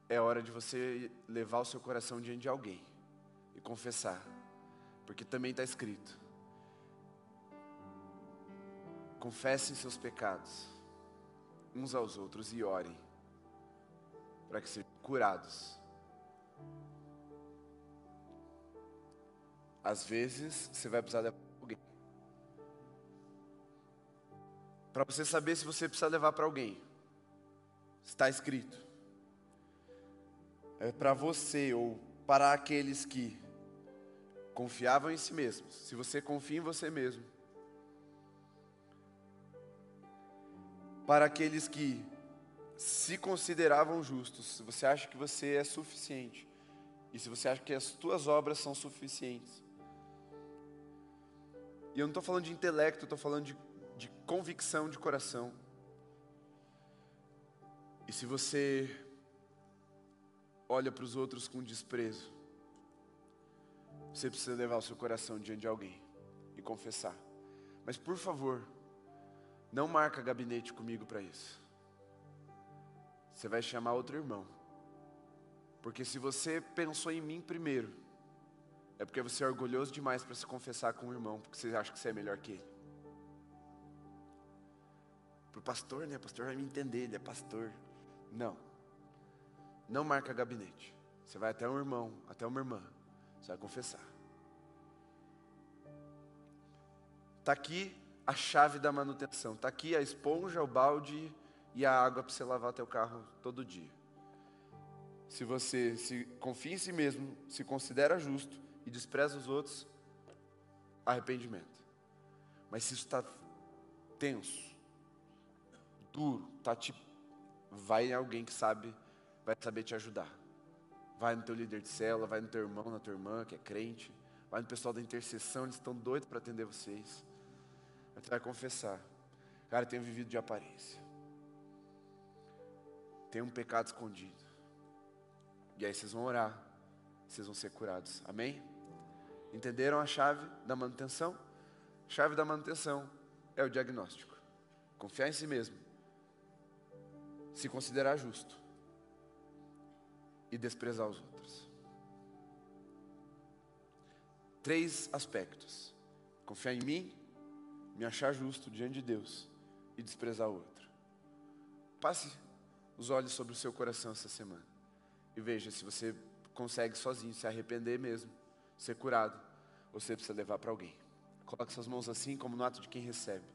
é hora de você levar o seu coração diante de alguém e confessar, porque também está escrito: confessem seus pecados uns aos outros e orem para que sejam curados. Às vezes você vai precisar levar para você saber se você precisa levar para alguém. Está escrito. É para você ou para aqueles que confiavam em si mesmos. Se você confia em você mesmo. Para aqueles que se consideravam justos, se você acha que você é suficiente, e se você acha que as tuas obras são suficientes. E eu não estou falando de intelecto, estou falando de de convicção de coração. E se você olha para os outros com desprezo, você precisa levar o seu coração diante de alguém e confessar. Mas por favor, não marca gabinete comigo para isso. Você vai chamar outro irmão. Porque se você pensou em mim primeiro, é porque você é orgulhoso demais para se confessar com o irmão, porque você acha que você é melhor que ele. Para o pastor, né? O pastor vai me entender, ele é pastor. Não. Não marca gabinete. Você vai até um irmão, até uma irmã. Você vai confessar. Está aqui a chave da manutenção. Está aqui a esponja, o balde e a água para você lavar teu carro todo dia. Se você se confia em si mesmo, se considera justo e despreza os outros, arrependimento. Mas se isso está tenso, duro, tá te vai em alguém que sabe, vai saber te ajudar. Vai no teu líder de célula, vai no teu irmão, na tua irmã que é crente, vai no pessoal da intercessão, eles estão doidos para atender vocês. Você vai confessar. Cara, eu tenho vivido de aparência. Tem um pecado escondido. E aí vocês vão orar. Vocês vão ser curados. Amém? Entenderam a chave da manutenção? A chave da manutenção é o diagnóstico. Confiar em si mesmo se considerar justo e desprezar os outros. Três aspectos: confiar em mim, me achar justo diante de Deus e desprezar o outro. Passe os olhos sobre o seu coração essa semana e veja se você consegue sozinho se arrepender mesmo, ser curado, ou você precisa levar para alguém. Coloque suas mãos assim, como no ato de quem recebe.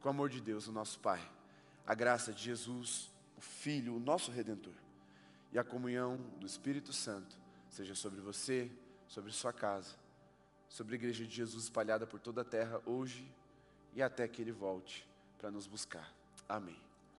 Com o amor de Deus, o nosso Pai, a graça de Jesus, o Filho, o nosso Redentor, e a comunhão do Espírito Santo seja sobre você, sobre sua casa, sobre a igreja de Jesus espalhada por toda a terra hoje e até que Ele volte para nos buscar. Amém.